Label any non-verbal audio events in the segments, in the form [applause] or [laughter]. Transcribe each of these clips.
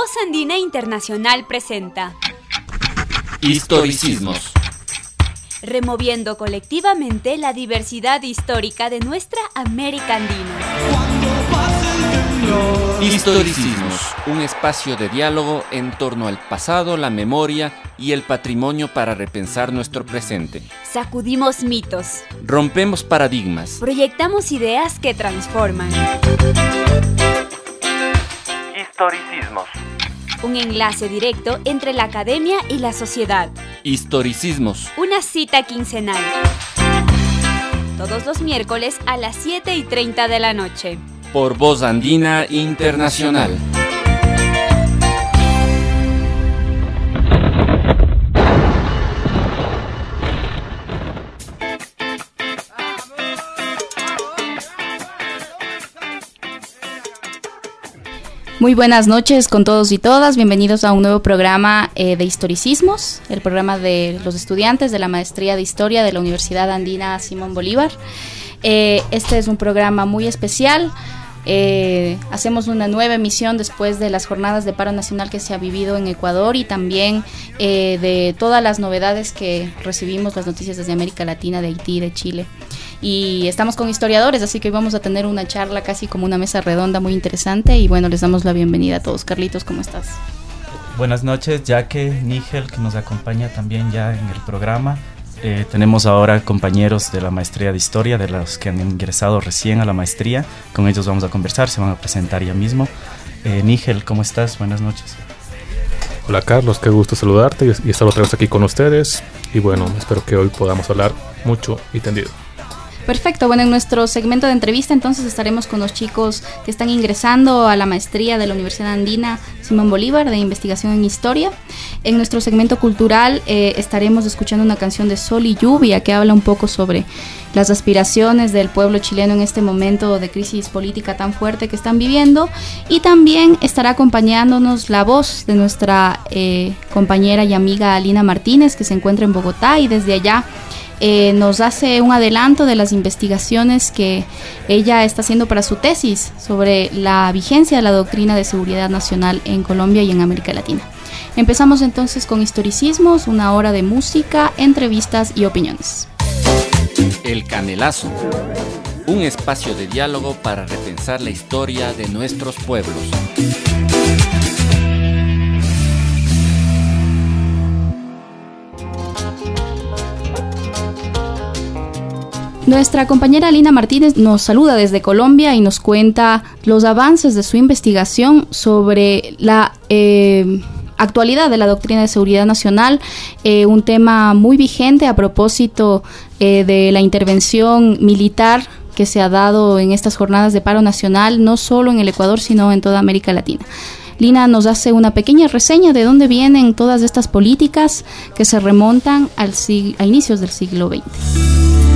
Voz Andina Internacional presenta Historicismos. Removiendo colectivamente la diversidad histórica de nuestra América Andina. Historicismos, un espacio de diálogo en torno al pasado, la memoria y el patrimonio para repensar nuestro presente. Sacudimos mitos. Rompemos paradigmas. Proyectamos ideas que transforman. Historicismos. Un enlace directo entre la academia y la sociedad. Historicismos. Una cita quincenal. Todos los miércoles a las 7 y 30 de la noche. Por Voz Andina Internacional. Muy buenas noches con todos y todas. Bienvenidos a un nuevo programa eh, de historicismos, el programa de los estudiantes de la maestría de historia de la Universidad Andina Simón Bolívar. Eh, este es un programa muy especial. Eh, hacemos una nueva emisión después de las jornadas de paro nacional que se ha vivido en Ecuador y también de todas las novedades que recibimos, las noticias desde América Latina, de Haití, de Chile y estamos con historiadores, así que hoy vamos a tener una charla casi como una mesa redonda muy interesante y bueno, les damos la bienvenida a todos. Carlitos, ¿cómo estás? Buenas noches, Jaque, Nigel, que nos acompaña también ya en el programa. Eh, tenemos ahora compañeros de la maestría de historia, de los que han ingresado recién a la maestría. Con ellos vamos a conversar, se van a presentar ya mismo. Eh, Nigel, ¿cómo estás? Buenas noches. Hola Carlos, qué gusto saludarte y estar otra vez aquí con ustedes. Y bueno, espero que hoy podamos hablar mucho y tendido. Perfecto, bueno, en nuestro segmento de entrevista entonces estaremos con los chicos que están ingresando a la maestría de la Universidad Andina Simón Bolívar de investigación en historia. En nuestro segmento cultural eh, estaremos escuchando una canción de Sol y Lluvia que habla un poco sobre las aspiraciones del pueblo chileno en este momento de crisis política tan fuerte que están viviendo y también estará acompañándonos la voz de nuestra eh, compañera y amiga Alina Martínez que se encuentra en Bogotá y desde allá eh, nos hace un adelanto de las investigaciones que ella está haciendo para su tesis sobre la vigencia de la doctrina de seguridad nacional en Colombia y en América Latina. Empezamos entonces con historicismos, una hora de música, entrevistas y opiniones. El Canelazo, un espacio de diálogo para repensar la historia de nuestros pueblos. Nuestra compañera Lina Martínez nos saluda desde Colombia y nos cuenta los avances de su investigación sobre la eh, actualidad de la doctrina de seguridad nacional, eh, un tema muy vigente a propósito eh, de la intervención militar que se ha dado en estas jornadas de paro nacional, no solo en el Ecuador, sino en toda América Latina. Lina nos hace una pequeña reseña de dónde vienen todas estas políticas que se remontan al a inicios del siglo XX.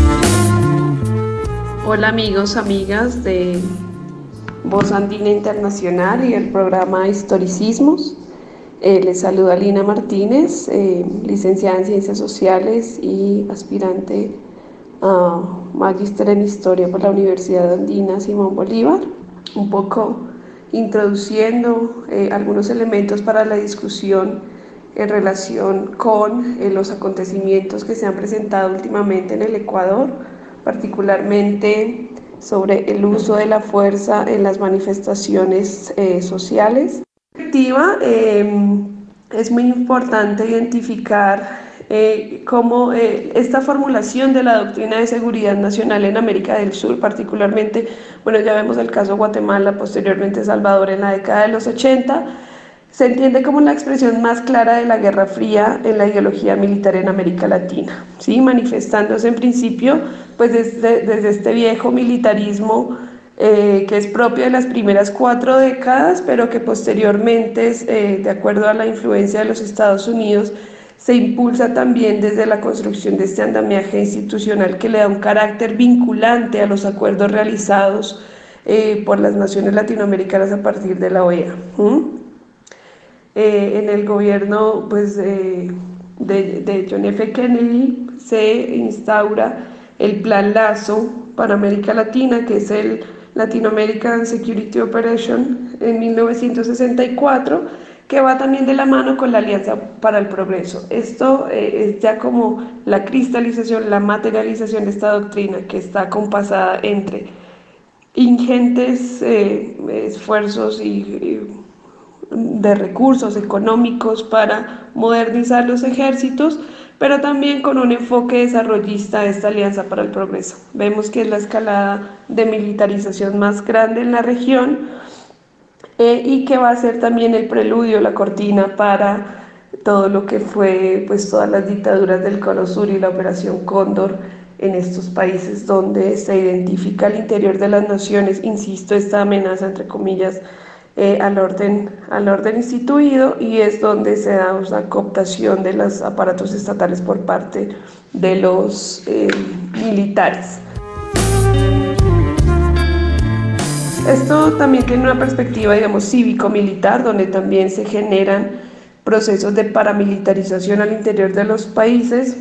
Hola amigos, amigas de Voz Andina Internacional y el programa Historicismos. Eh, les saluda Lina Martínez, eh, licenciada en Ciencias Sociales y aspirante a magíster en Historia por la Universidad Andina Simón Bolívar. Un poco introduciendo eh, algunos elementos para la discusión en relación con los acontecimientos que se han presentado últimamente en el Ecuador particularmente sobre el uso de la fuerza en las manifestaciones eh, sociales. Eh, es muy importante identificar eh, cómo eh, esta formulación de la doctrina de seguridad nacional en América del Sur, particularmente, bueno, ya vemos el caso Guatemala, posteriormente Salvador en la década de los 80, se entiende como la expresión más clara de la Guerra Fría en la ideología militar en América Latina, ¿sí? manifestándose en principio pues desde, este viejo militarismo eh, que es propio de las primeras cuatro décadas, pero que posteriormente, eh, de acuerdo a la influencia de los Estados Unidos, se impulsa también desde la construcción de este andamiaje institucional que le da un carácter vinculante a los acuerdos realizados eh, por las naciones latinoamericanas a partir de la OEA. Eh, en el gobierno pues, de, de John F. Kennedy se instaura el Plan Lazo para América Latina, que es el Latin American Security Operation en 1964, que va también de la mano con la Alianza para el Progreso. Esto eh, es ya como la cristalización, la materialización de esta doctrina que está compasada entre ingentes eh, esfuerzos y, de recursos económicos para modernizar los ejércitos, pero también con un enfoque desarrollista de esta Alianza para el Progreso. Vemos que es la escalada de militarización más grande en la región eh, y que va a ser también el preludio, la cortina para todo lo que fue pues todas las dictaduras del Cono Sur y la Operación Cóndor en estos países donde se identifica al interior de las naciones, insisto, esta amenaza entre comillas eh, al, orden, al orden instituido y es donde se da una cooptación de los aparatos estatales por parte de los eh, militares. Esto también tiene una perspectiva, digamos, cívico-militar, donde también se generan procesos de paramilitarización al interior de los países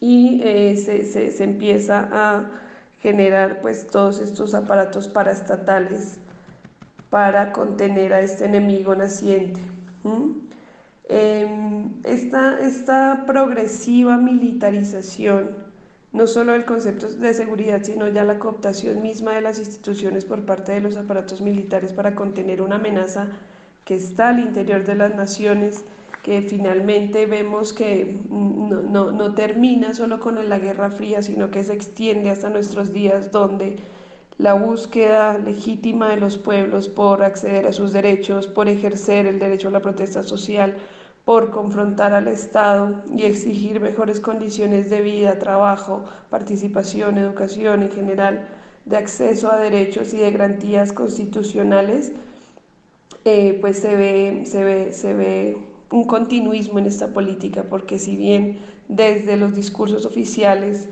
y eh, se, se, empieza a generar pues todos estos aparatos paraestatales para contener a este enemigo naciente. Em, esta, esta progresiva militarización no solo el concepto de seguridad, sino ya la cooptación misma de las instituciones por parte de los aparatos militares para contener una amenaza que está al interior de las naciones, que finalmente vemos que no, no termina solo con la Guerra Fría, sino que se extiende hasta nuestros días, donde la búsqueda legítima de los pueblos por acceder a sus derechos, por ejercer el derecho a la protesta social, por confrontar al Estado y exigir mejores condiciones de vida, trabajo, participación, educación en general, de acceso a derechos y de garantías constitucionales, eh, pues se ve, se, ve, se ve un continuismo en esta política, porque si bien desde los discursos oficiales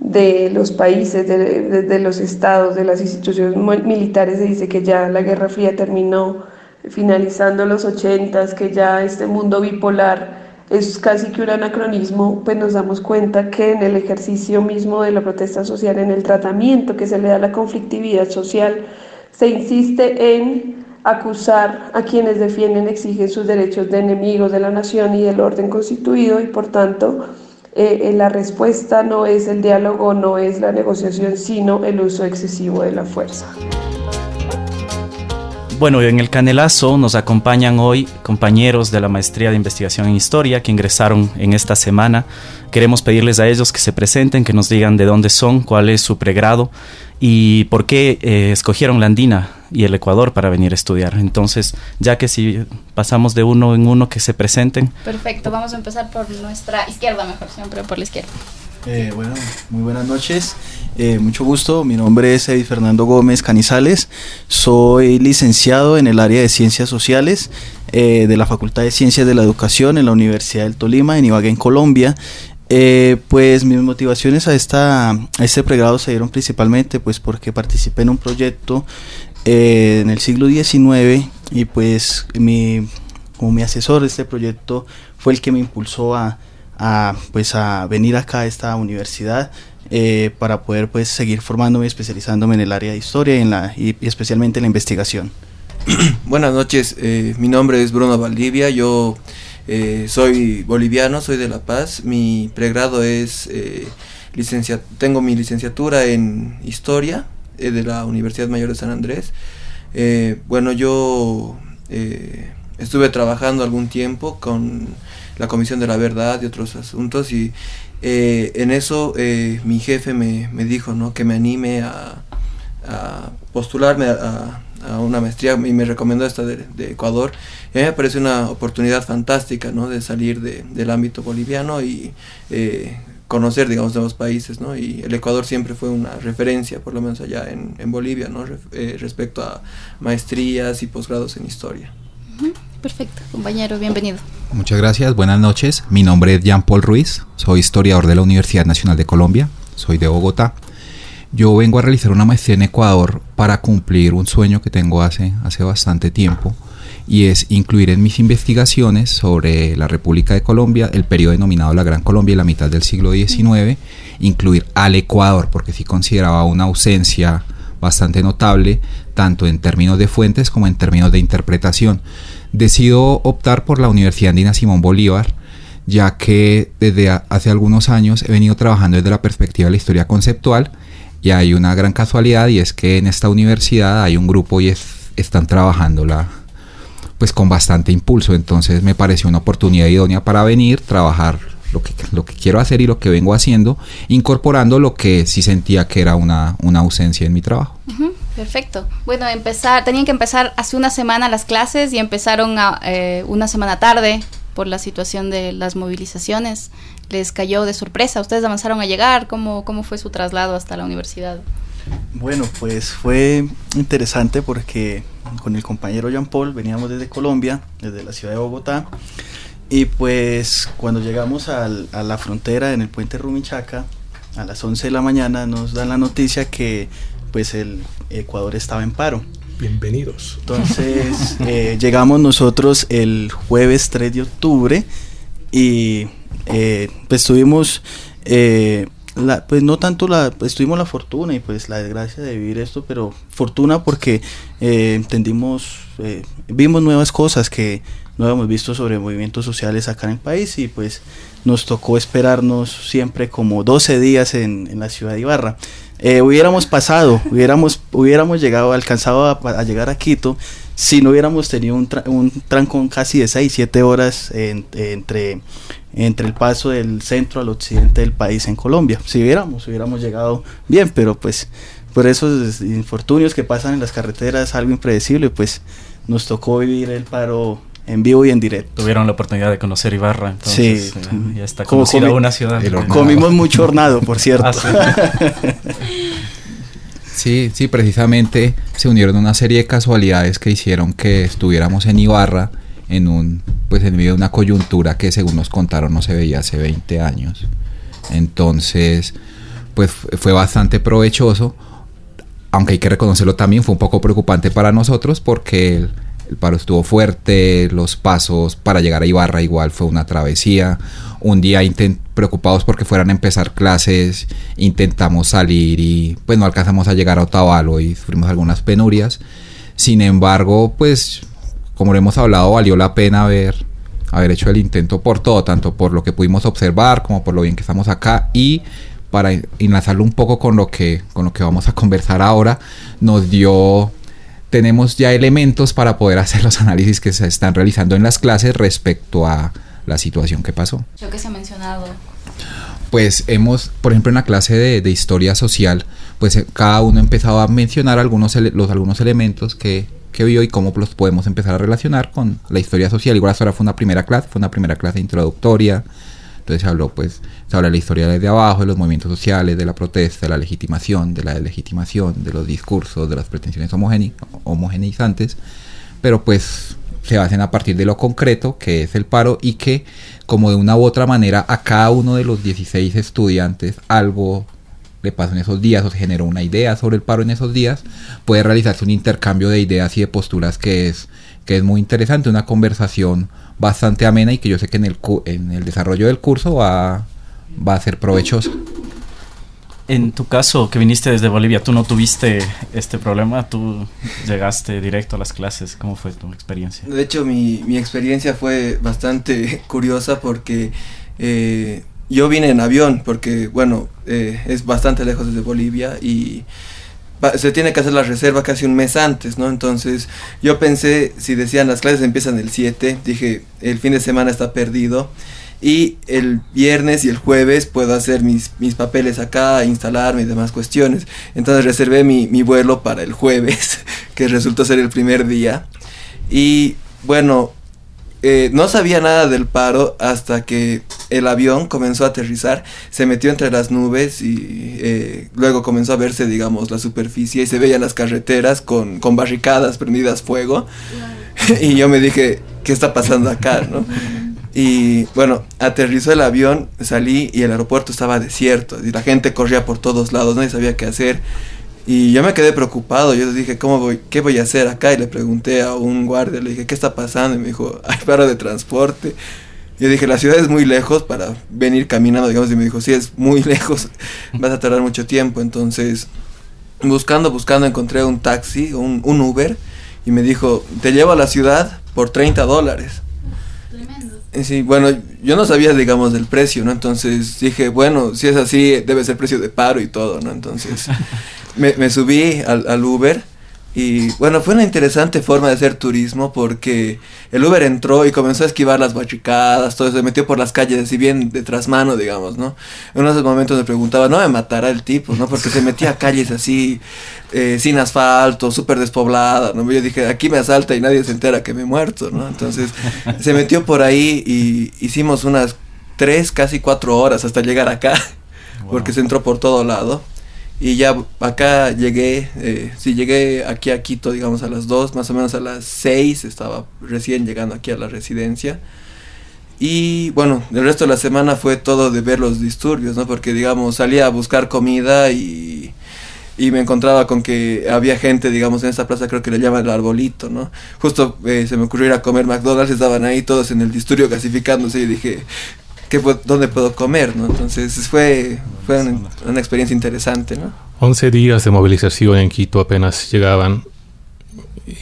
de los países, de, los estados, de las instituciones militares se dice que ya la Guerra Fría terminó, finalizando los ochentas, que ya este mundo bipolar es casi que un anacronismo, pues nos damos cuenta que en el ejercicio mismo de la protesta social, en el tratamiento que se le da a la conflictividad social, se insiste en acusar a quienes defienden, exigen sus derechos de enemigos de la nación y del orden constituido y por tanto eh, eh, la respuesta no es el diálogo, no es la negociación, sino el uso excesivo de la fuerza. Bueno, en el Canelazo nos acompañan hoy compañeros de la Maestría de Investigación en Historia que ingresaron en esta semana. Queremos pedirles a ellos que se presenten, que nos digan de dónde son, cuál es su pregrado y por qué eh, escogieron la Andina y el Ecuador para venir a estudiar. Entonces, ya que si pasamos de uno en uno, que se presenten. Perfecto, vamos a empezar por nuestra izquierda, mejor siempre por la izquierda. Eh, bueno, muy buenas noches. Eh, mucho gusto. Mi nombre es Edith Fernando Gómez Canizales. Soy licenciado en el área de Ciencias Sociales eh, de la Facultad de Ciencias de la Educación en la Universidad del Tolima, en Ibagué, en Colombia. pues mis motivaciones a, esta, a este pregrado se dieron principalmente pues porque participé en un proyecto en el siglo XIX y pues mi, como mi asesor de este proyecto fue el que me impulsó a, a, pues a venir acá a esta universidad eh, para poder pues seguir formándome, especializándome en el área de historia y, en la, y, especialmente en la investigación. [clears throat] Buenas noches, eh, mi nombre es Bruno Valdivia, yo eh, soy boliviano, soy de La Paz, mi pregrado es licencia, tengo mi licenciatura en historia de la Universidad Mayor de San Andrés. bueno, yo estuve trabajando algún tiempo con la Comisión de la Verdad y otros asuntos y eh, en eso eh, mi jefe me, dijo ¿no? que me anime a, postularme a, una maestría y me recomendó esta de, Ecuador. Y a mí me parece una oportunidad fantástica ¿no? de salir del ámbito boliviano y eh, conocer, digamos, nuevos países, ¿no? Y el Ecuador siempre fue una referencia, por lo menos allá en, Bolivia, ¿no? respecto a maestrías y posgrados en historia. Perfecto, compañero, bienvenido. Muchas gracias, buenas noches. Mi nombre es Jean Paul Ruiz, soy historiador de la Universidad Nacional de Colombia, soy de Bogotá. Yo vengo a realizar una maestría en Ecuador para cumplir un sueño que tengo hace, hace bastante tiempo y es incluir en mis investigaciones sobre la República de Colombia, el periodo denominado la Gran Colombia y la mitad del siglo XIX, incluir al Ecuador, porque sí consideraba una ausencia bastante notable, tanto en términos de fuentes como en términos de interpretación. Decido optar por la Universidad Andina Simón Bolívar, ya que desde hace algunos años he venido trabajando desde la perspectiva de la historia conceptual y hay una gran casualidad y es que en esta universidad hay un grupo y están trabajándola pues con bastante impulso, entonces me pareció una oportunidad idónea para venir, trabajar lo que, lo que quiero hacer y lo que vengo haciendo, incorporando lo que sí sentía que era una, ausencia en mi trabajo. Perfecto. Bueno, empezar, tenían que empezar hace una semana las clases y empezaron eh, una semana tarde por la situación de las movilizaciones. Les cayó de sorpresa. Ustedes avanzaron a llegar. ¿Cómo, cómo fue su traslado hasta la universidad? Bueno, pues fue interesante porque con el compañero Jean Paul veníamos desde Colombia, desde la ciudad de Bogotá, y pues cuando llegamos a la frontera en el puente Rumichaca, a las 11 de la mañana nos dan la noticia que pues el Ecuador estaba en paro. Bienvenidos. Entonces [laughs] eh, llegamos nosotros el jueves 3 de octubre y eh, pues tuvimos, eh, la, pues no tanto la, pues tuvimos la fortuna y pues la desgracia de vivir esto, pero fortuna porque entendimos, vimos nuevas cosas que no habíamos visto sobre movimientos sociales acá en el país y pues nos tocó esperarnos siempre como 12 días en, la ciudad de Ibarra. Eh, hubiéramos pasado, hubiéramos, hubiéramos llegado, alcanzado a, llegar a Quito si no hubiéramos tenido un, un trancón casi de 6, 7 horas entre, entre el paso del centro al occidente del país en Colombia. Si hubiéramos, hubiéramos llegado bien, pero pues por esos infortunios que pasan en las carreteras, algo impredecible, pues nos tocó vivir el paro en vivo y en directo. Tuvieron la oportunidad de conocer Ibarra, entonces sí, eh, ya está conocida una ciudad. Comimos mucho hornado, por [laughs] cierto. Ah, [laughs] sí. sí, precisamente se unieron una serie de casualidades que hicieron que estuviéramos en Ibarra en un pues en medio de una coyuntura que según nos contaron no se veía hace 20 años. Entonces, pues fue bastante provechoso, aunque hay que reconocerlo también, fue un poco preocupante para nosotros porque el, el paro estuvo fuerte, los pasos para llegar a Ibarra igual fue una travesía. Un día preocupados porque fueran a empezar clases, intentamos salir y pues no alcanzamos a llegar a Otavalo y sufrimos algunas penurias. Sin embargo, pues como lo hemos hablado, valió la pena haber, haber hecho el intento por todo, tanto por lo que pudimos observar como por lo bien que estamos acá y para enlazarlo un poco con lo que con lo que vamos a conversar ahora, nos dio tenemos ya elementos para poder hacer los análisis que se están realizando en las clases respecto a la situación que pasó. Yo que se ha mencionado. Pues hemos, por ejemplo, en la clase de, historia social, pues eh, cada uno ha empezado a mencionar algunos, los, algunos elementos que, que vio y cómo los podemos empezar a relacionar con la historia social. Igual ahora fue una primera clase, fue una primera clase introductoria, entonces se habló, pues, se habla de la historia desde abajo, de los movimientos sociales, de la protesta, de la legitimación, de la deslegitimación, de los discursos, de las pretensiones homogeneizantes, pero pues se hacen a partir de lo concreto, que es el paro, y que como de una u otra manera a cada uno de los 16 estudiantes algo le pasó en esos días o se generó una idea sobre el paro en esos días, puede realizarse un intercambio de ideas y de posturas que es, que es muy interesante, una conversación bastante amena y que yo sé que en el, en el desarrollo del curso va, va a ser provechoso. En tu caso, que viniste desde Bolivia, ¿tú no tuviste este problema? ¿Tú llegaste directo a las clases? ¿Cómo fue tu experiencia? De hecho, mi, mi experiencia fue bastante [laughs] curiosa porque eh, yo vine en avión, porque, bueno, eh, es bastante lejos desde Bolivia y se tiene que hacer la reserva casi un mes antes, ¿no? Entonces yo pensé, si decían las clases empiezan el 7, dije, el fin de semana está perdido. Y el viernes y el jueves puedo hacer mis, mis papeles acá, instalarme y demás cuestiones. Entonces reservé mi, mi vuelo para el jueves, [laughs] que resultó ser el primer día. Y bueno, eh, no sabía nada del paro hasta que el avión comenzó a aterrizar, se metió entre las nubes y eh, luego comenzó a verse, digamos, la superficie y se veían las carreteras con, con barricadas prendidas fuego. [laughs] y yo me dije, ¿qué está pasando acá? ¿no? Y bueno, aterrizó el avión, salí y el aeropuerto estaba desierto y la gente corría por todos lados, nadie sabía qué hacer. Y yo me quedé preocupado, yo dije, ¿cómo voy, ¿qué voy a hacer acá? Y le pregunté a un guardia, le dije, ¿qué está pasando? Y me dijo, hay paro de transporte. Yo dije, la ciudad es muy lejos para venir caminando, digamos, y me dijo, sí, es muy [laughs] lejos, vas a tardar mucho tiempo. Entonces, buscando, buscando, encontré un taxi, un, un Uber, y me dijo, te llevo a la ciudad por 30 dólares. Sí, bueno, yo no sabía, digamos, del precio, ¿no? Entonces dije, bueno, si es así, debe ser precio de paro y todo, ¿no? Entonces [laughs] me, me subí al, al Uber y bueno, fue una interesante forma de hacer turismo porque el Uber entró y comenzó a esquivar las bachicadas, todo se metió por las calles, así bien de mano, digamos, ¿no? En unos momentos me preguntaba, ¿no me matará el tipo, no? Porque se metía a calles así, eh, sin asfalto, súper despoblada, ¿no? Yo dije, aquí me asalta y nadie se entera que me he muerto, ¿no? Entonces se metió por ahí y hicimos unas tres, casi cuatro horas hasta llegar acá, porque se entró por todo lado. Y ya acá llegué, eh, sí, llegué aquí a Quito, digamos, a las 2, más o menos a las 6, estaba recién llegando aquí a la residencia. Y bueno, el resto de la semana fue todo de ver los disturbios, ¿no? Porque, digamos, salía a buscar comida y, y me encontraba con que había gente, digamos, en esta plaza, creo que le llaman el arbolito, ¿no? Justo eh, se me ocurrió ir a comer McDonald's, estaban ahí todos en el disturbio clasificándose y dije, dónde puedo comer, ¿no? Entonces fue, fue una, experiencia interesante, ¿no? 11 días de movilización en Quito apenas llegaban.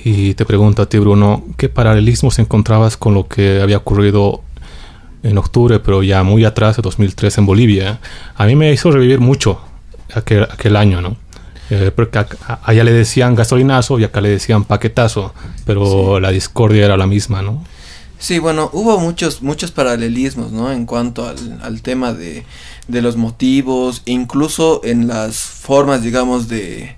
Y te pregunto a ti, Bruno, ¿qué paralelismos encontrabas con lo que había ocurrido en octubre, pero ya muy atrás, de 2003 en Bolivia? A mí me hizo revivir mucho aquel, aquel año, ¿no? Eh, porque allá le decían gasolinazo y acá le decían paquetazo, pero la discordia era la misma, ¿no? Sí, bueno, hubo muchos, muchos paralelismos, ¿no? En cuanto al, al tema de, de, los motivos, incluso en las formas, digamos, de,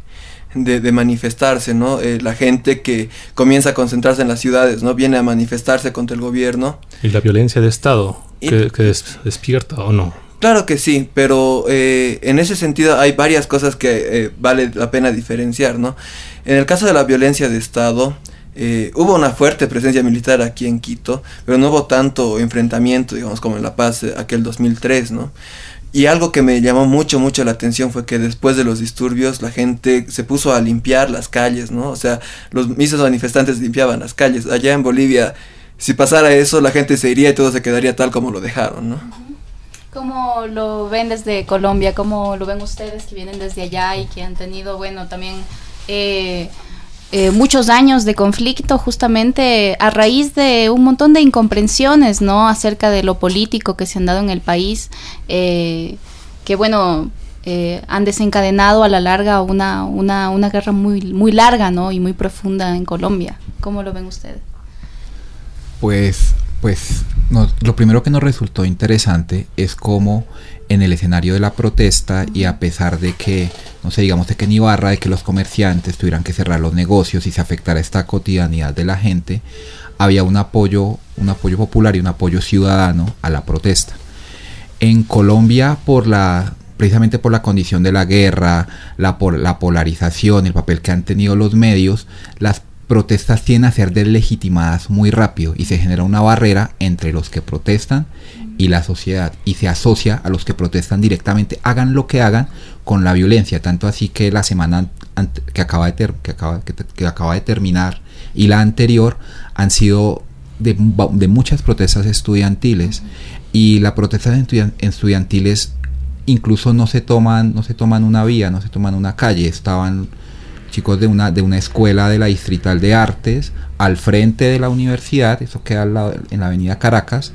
de, manifestarse, ¿no? Eh, la gente que comienza a concentrarse en las ciudades, ¿no? Viene a manifestarse contra el gobierno. ¿Y la violencia de Estado? que, despierta o no? Claro que sí, pero eh, en ese sentido hay varias cosas que eh, vale la pena diferenciar, ¿no? En el caso de la violencia de Estado, eh, hubo una fuerte presencia militar aquí en Quito, pero no hubo tanto enfrentamiento, digamos, como en La Paz eh, aquel 2003, ¿no? Y algo que me llamó mucho, mucho la atención fue que después de los disturbios la gente se puso a limpiar las calles, ¿no? O sea, los mismos manifestantes limpiaban las calles. Allá en Bolivia, si pasara eso, la gente se iría y todo se quedaría tal como lo dejaron, ¿no? ¿Cómo lo ven desde Colombia? ¿Cómo lo ven ustedes que vienen desde allá y que han tenido, bueno, también... Eh, eh, muchos años de conflicto justamente a raíz de un montón de incomprensiones, ¿no? Acerca de lo político que se han dado en el país, eh, que bueno, eh, han desencadenado a la larga una, una, una guerra muy, muy larga, ¿no? Y muy profunda en Colombia. ¿Cómo lo ven ustedes? Pues, pues lo primero que nos resultó interesante es cómo en el escenario de la protesta y a pesar de que, no sé, digamos de que en Ibarra, de que los comerciantes tuvieran que cerrar los negocios y se afectara esta cotidianidad de la gente, había un apoyo, un apoyo popular y un apoyo ciudadano a la protesta. En Colombia, por la precisamente por la condición de la guerra, la, por, la polarización, el papel que han tenido los medios, las protestas tienden a ser deslegitimadas muy rápido y se genera una barrera entre los que protestan y la sociedad y se asocia a los que protestan directamente, hagan lo que hagan con la violencia, tanto así que la semana que acaba de, que acaba, que, acaba de terminar y la anterior han sido de, muchas protestas estudiantiles y las protestas estudiantiles incluso no se toman no se toman una vía, no se toman una calle, estaban chicos de una de una escuela de la Distrital de Artes al frente de la universidad, eso queda en la avenida Caracas,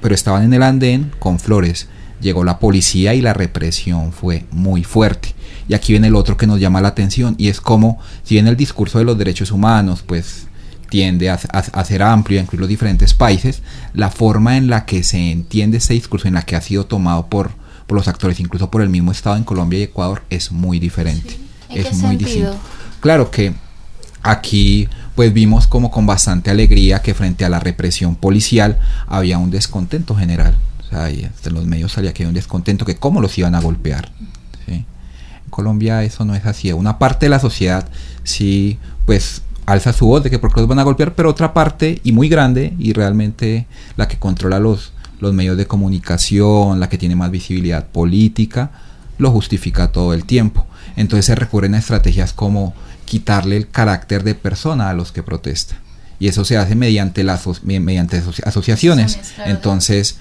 pero estaban en el andén con flores. Llegó la policía y la represión fue muy fuerte. Y aquí viene el otro que nos llama la atención y es como, si bien el discurso de los derechos humanos, pues tiende a, ser amplio, a incluir los diferentes países, la forma en la que se entiende este discurso, en la que ha sido tomado por, por los actores, incluso por el mismo Estado en Colombia y Ecuador, es muy diferente. Es muy distinto. Claro que aquí pues vimos como con bastante alegría que frente a la represión policial había un descontento general. O sea, en los medios salía que había un descontento, que cómo los iban a golpear. En Colombia eso no es así. Una parte de la sociedad sí, pues alza su voz de que por qué los van a golpear, pero otra parte, y muy grande, y realmente la que controla los, los medios de comunicación, la que tiene más visibilidad política, lo justifica todo el tiempo. Entonces se recurren a estrategias como quitarle el carácter de persona a los que protestan. Y eso se hace mediante, las mediante asociaciones. Entonces,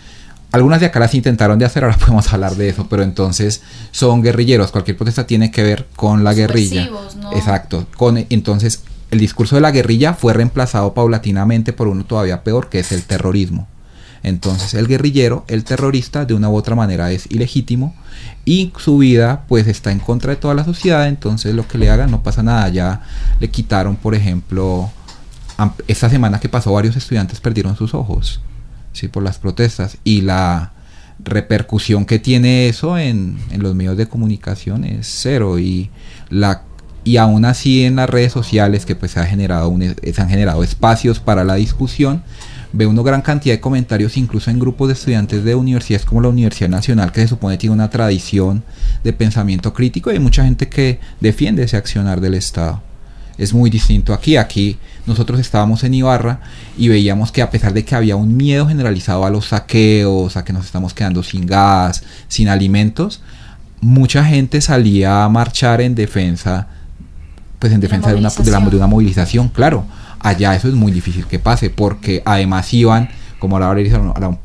algunas de acá las intentaron de hacer, ahora [laughs] podemos hablar de eso, pero entonces son guerrilleros, cualquier protesta tiene que ver con la guerrilla. ¿no? Exacto, con entonces el discurso de la guerrilla fue reemplazado paulatinamente por uno todavía peor, que es el terrorismo. Entonces el guerrillero, el terrorista, de una u otra manera es ilegítimo y su vida pues está en contra de toda la sociedad, entonces lo que le hagan no pasa nada. Ya le quitaron, por ejemplo, esta semana que pasó varios estudiantes perdieron sus ojos, ¿sí? por las protestas y la repercusión que tiene eso en, los medios de comunicación es cero y la y aún así en las redes sociales que pues se, ha generado se han generado espacios para la discusión ve uno gran cantidad de comentarios incluso en grupos de estudiantes de universidades como la Universidad Nacional que se supone tiene una tradición de pensamiento crítico y hay mucha gente que defiende ese accionar del Estado. Es muy distinto aquí. Aquí nosotros estábamos en Ibarra y veíamos que a pesar de que había un miedo generalizado a los saqueos, a que nos estamos quedando sin gas, sin alimentos, mucha gente salía a marchar en defensa, pues en defensa de una, de, de una movilización, claro Allá eso es muy difícil que pase porque además iban, como ahora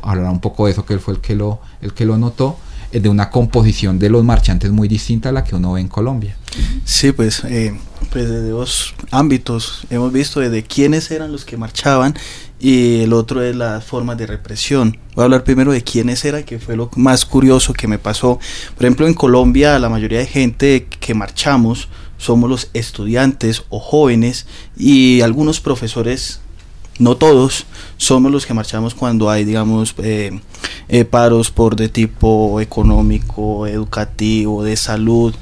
hablará un poco de eso, que él fue el que lo, el que lo notó, eh, de una composición de los marchantes muy distinta a la que uno ve en Colombia. Sí, pues, eh, pues de dos ámbitos hemos visto de quiénes eran los que marchaban y el otro es las formas de represión. Voy a hablar primero de quiénes eran, que fue lo más curioso que me pasó. Por ejemplo, en Colombia la mayoría de gente que marchamos somos los estudiantes o jóvenes y algunos profesores, no todos, somos los que marchamos cuando hay, digamos, eh, eh, paros por de tipo económico, educativo, de salud.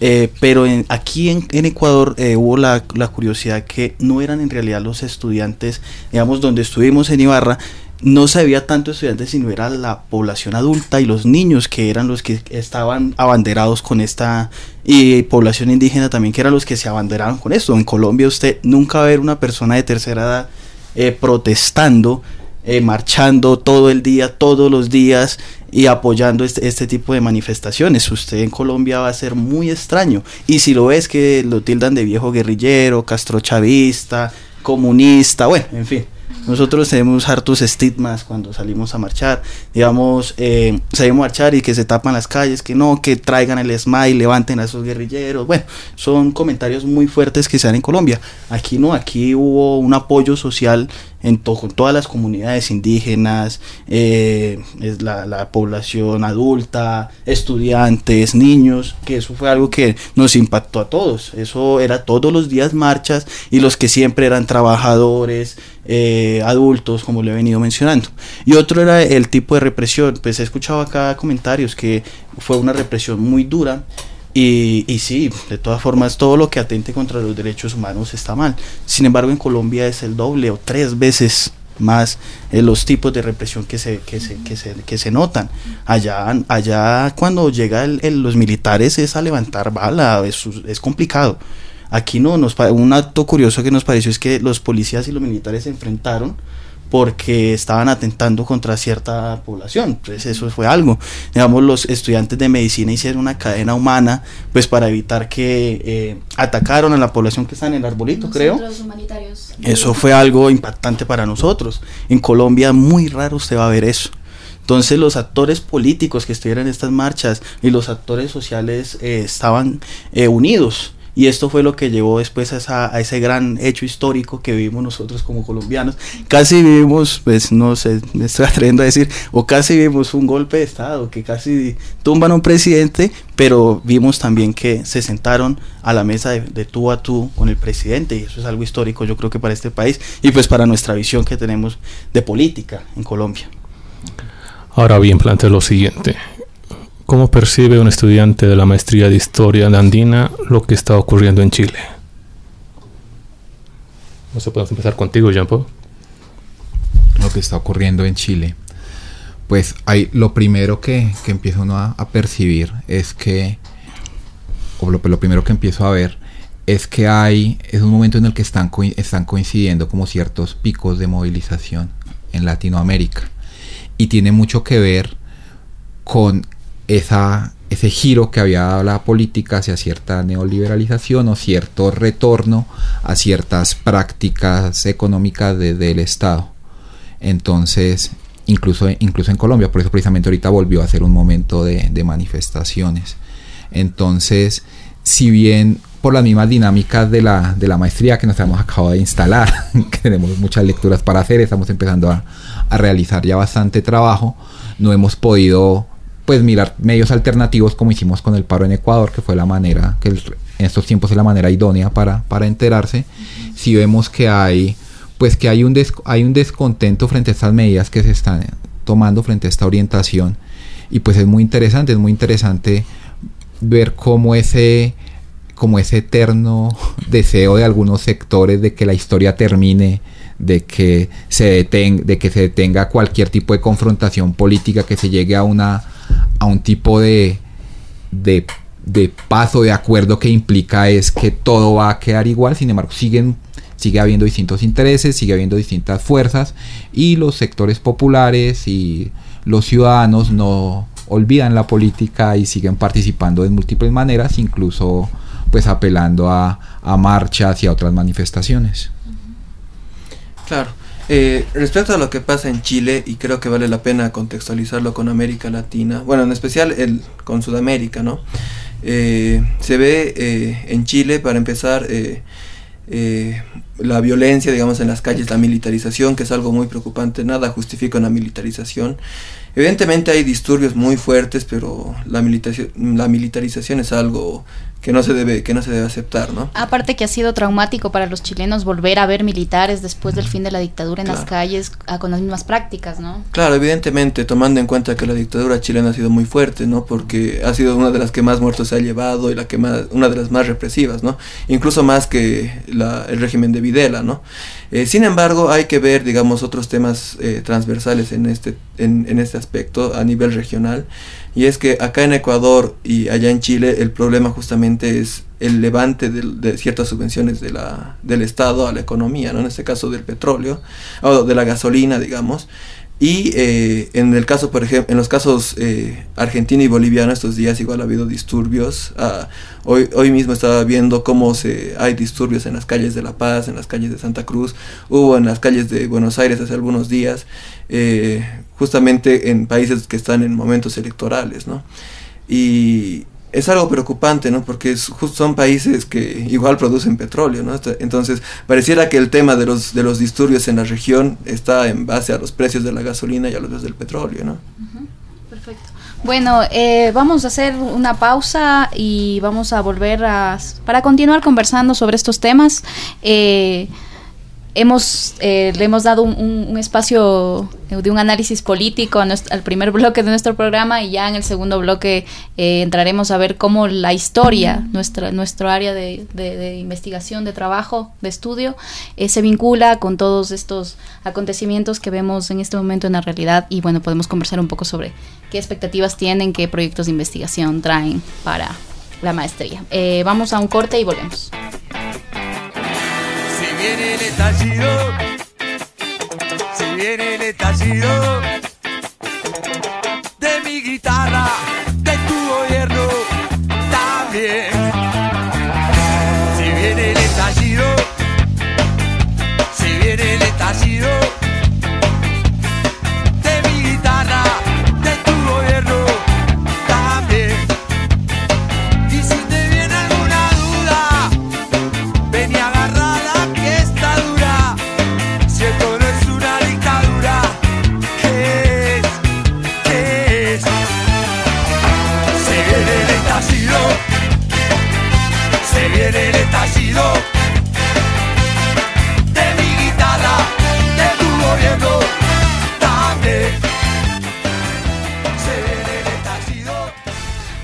Eh, pero en, aquí en, Ecuador hubo la, la, curiosidad que no eran en realidad los estudiantes, digamos, donde estuvimos en Ibarra, no se tanto estudiantes, sino era la población adulta y los niños que eran los que estaban abanderados con esta y población indígena también que eran los que se abanderaron con esto. En Colombia usted nunca va a ver una persona de tercera edad eh, protestando, eh, marchando todo el día, todos los días y apoyando este, este, tipo de manifestaciones. Usted en Colombia va a ser muy extraño. Y si lo ves que lo tildan de viejo guerrillero, castrochavista, comunista, bueno, en fin. Nosotros tenemos hartos estigmas cuando salimos a marchar. Digamos, eh, salimos a marchar y que se tapan las calles, que no, que traigan el smile, levanten a esos guerrilleros. Bueno, son comentarios muy fuertes que se dan en Colombia. Aquí no, aquí hubo un apoyo social en con todas las comunidades indígenas, eh, es la, la, población adulta, estudiantes, niños, que eso fue algo que nos impactó a todos. Eso era todos los días marchas y los que siempre eran trabajadores, eh, adultos, como le he venido mencionando. Y otro era el tipo de represión. Pues he escuchado acá comentarios que fue una represión muy dura y, y, sí, de todas formas, todo lo que atente contra los derechos humanos está mal. Sin embargo, en Colombia es el doble o tres veces más eh, los tipos de represión que se, que se, que se, que se notan. Allá, allá cuando llega el, los militares es a levantar bala, es, es complicado. Aquí no, nos, un acto curioso que nos pareció es que los policías y los militares se enfrentaron porque estaban atentando contra cierta población. Pues eso fue algo. Digamos, los estudiantes de medicina hicieron una cadena humana, pues para evitar que eh, atacaron a la población que está en el arbolito, creo. Eso fue algo impactante para nosotros. En Colombia muy raro usted va a ver eso. Entonces los actores políticos que estuvieron en estas marchas y los actores sociales eh, estaban eh, unidos y esto fue lo que llevó después a, ese gran hecho histórico que vivimos nosotros como colombianos. Casi vivimos, pues no sé, me estoy [laughs] atreviendo a decir, o casi vimos un golpe de Estado, que casi tumban a un presidente, pero vimos también que se sentaron a la mesa de, de, tú a tú con el presidente, y eso es algo histórico yo creo que para este país y pues para nuestra visión que tenemos de política en Colombia. Ahora bien, planteo lo siguiente. ¿Cómo percibe un estudiante de la maestría de Historia Andina lo que está ocurriendo en Chile? No sé, podemos empezar contigo, Jean Paul. Lo que está ocurriendo en Chile. Pues hay, lo primero que, que empieza uno a, percibir es que, o lo, lo, primero que empiezo a ver es que hay, es un momento en el que están, están coincidiendo como ciertos picos de movilización en Latinoamérica. Y tiene mucho que ver con esa, ese giro que había dado la política hacia cierta neoliberalización o cierto retorno a ciertas prácticas económicas del Estado. Entonces, incluso, incluso en Colombia. Por eso precisamente ahorita volvió a ser un momento de, de manifestaciones. Entonces, si bien por las mismas dinámicas de la, de la maestría que nos hemos acabado de instalar, [laughs] que tenemos muchas lecturas para hacer, estamos empezando a, a realizar ya bastante trabajo, no hemos podido pues mirar medios alternativos como hicimos con el paro en Ecuador, que fue la manera, que en estos tiempos es la manera idónea para, para enterarse, si vemos que hay pues que hay un, hay un descontento frente a estas medidas que se están tomando frente a esta orientación. Y pues es muy interesante, es muy interesante ver cómo ese como ese eterno [laughs] deseo de algunos sectores de que la historia termine, de que se detenga, de que se detenga cualquier tipo de confrontación política, que se llegue a una a un tipo de, de, de paso de acuerdo que implica es que todo va a quedar igual, sin embargo siguen sigue habiendo distintos intereses, sigue habiendo distintas fuerzas y los sectores populares y los ciudadanos no olvidan la política y siguen participando de múltiples maneras, incluso pues apelando a, a marchas y a otras manifestaciones. Claro. Eh, respecto a lo que pasa en Chile, y creo que vale la pena contextualizarlo con América Latina, bueno, en especial el, con Sudamérica, ¿no? Eh, se ve eh, en Chile, para empezar, eh, eh, la violencia, digamos, en las calles, la militarización, que es algo muy preocupante, nada justifica una militarización. Evidentemente hay disturbios muy fuertes, pero la, militarización, la militarización es algo que no se debe que no se debe aceptar, ¿no? Aparte que ha sido traumático para los chilenos volver a ver militares después del fin de la dictadura en claro. las calles a, con las mismas prácticas, ¿no? Claro, evidentemente, tomando en cuenta que la dictadura chilena ha sido muy fuerte, ¿no? Porque ha sido una de las que más muertos se ha llevado y la que más una de las más represivas, ¿no? Incluso más que la, el régimen de Videla, ¿no? Eh, sin embargo, hay que ver, digamos, otros temas eh, transversales en este en, este aspecto a nivel regional y es que acá en Ecuador y allá en Chile el problema justamente es el levante de, de, ciertas subvenciones de la, del Estado a la economía, ¿no? en este caso del petróleo, o de la gasolina, digamos. Y eh, en el caso, por ejemplo, en los casos eh, argentino y boliviano estos días igual ha habido disturbios. Ah, hoy, hoy mismo estaba viendo cómo se, hay disturbios en las calles de La Paz, en las calles de Santa Cruz, hubo en las calles de Buenos Aires hace algunos días, eh, justamente en países que están en momentos electorales, ¿no? Y es algo preocupante, ¿no? Porque es, son países que igual producen petróleo, ¿no? Entonces, pareciera que el tema de los, de los disturbios en la región está en base a los precios de la gasolina y a los precios del petróleo, ¿no? Perfecto. Bueno, eh, vamos a hacer una pausa y vamos a volver a, para continuar conversando sobre estos temas. Eh, hemos eh, le hemos dado un, un, un, espacio de un análisis político a nuestro, al primer [laughs] bloque de nuestro programa y ya en el segundo bloque eh, entraremos a ver cómo la historia, nuestra, nuestro área de, de, de investigación, de trabajo, de estudio, eh, se vincula con todos estos acontecimientos que vemos en este momento en la realidad y bueno, podemos conversar un poco sobre qué expectativas tienen, qué proyectos de investigación traen para la maestría. Eh, vamos a un corte y volvemos viene el estallido, si viene el estallido de mi guitarra, de tu gobierno también.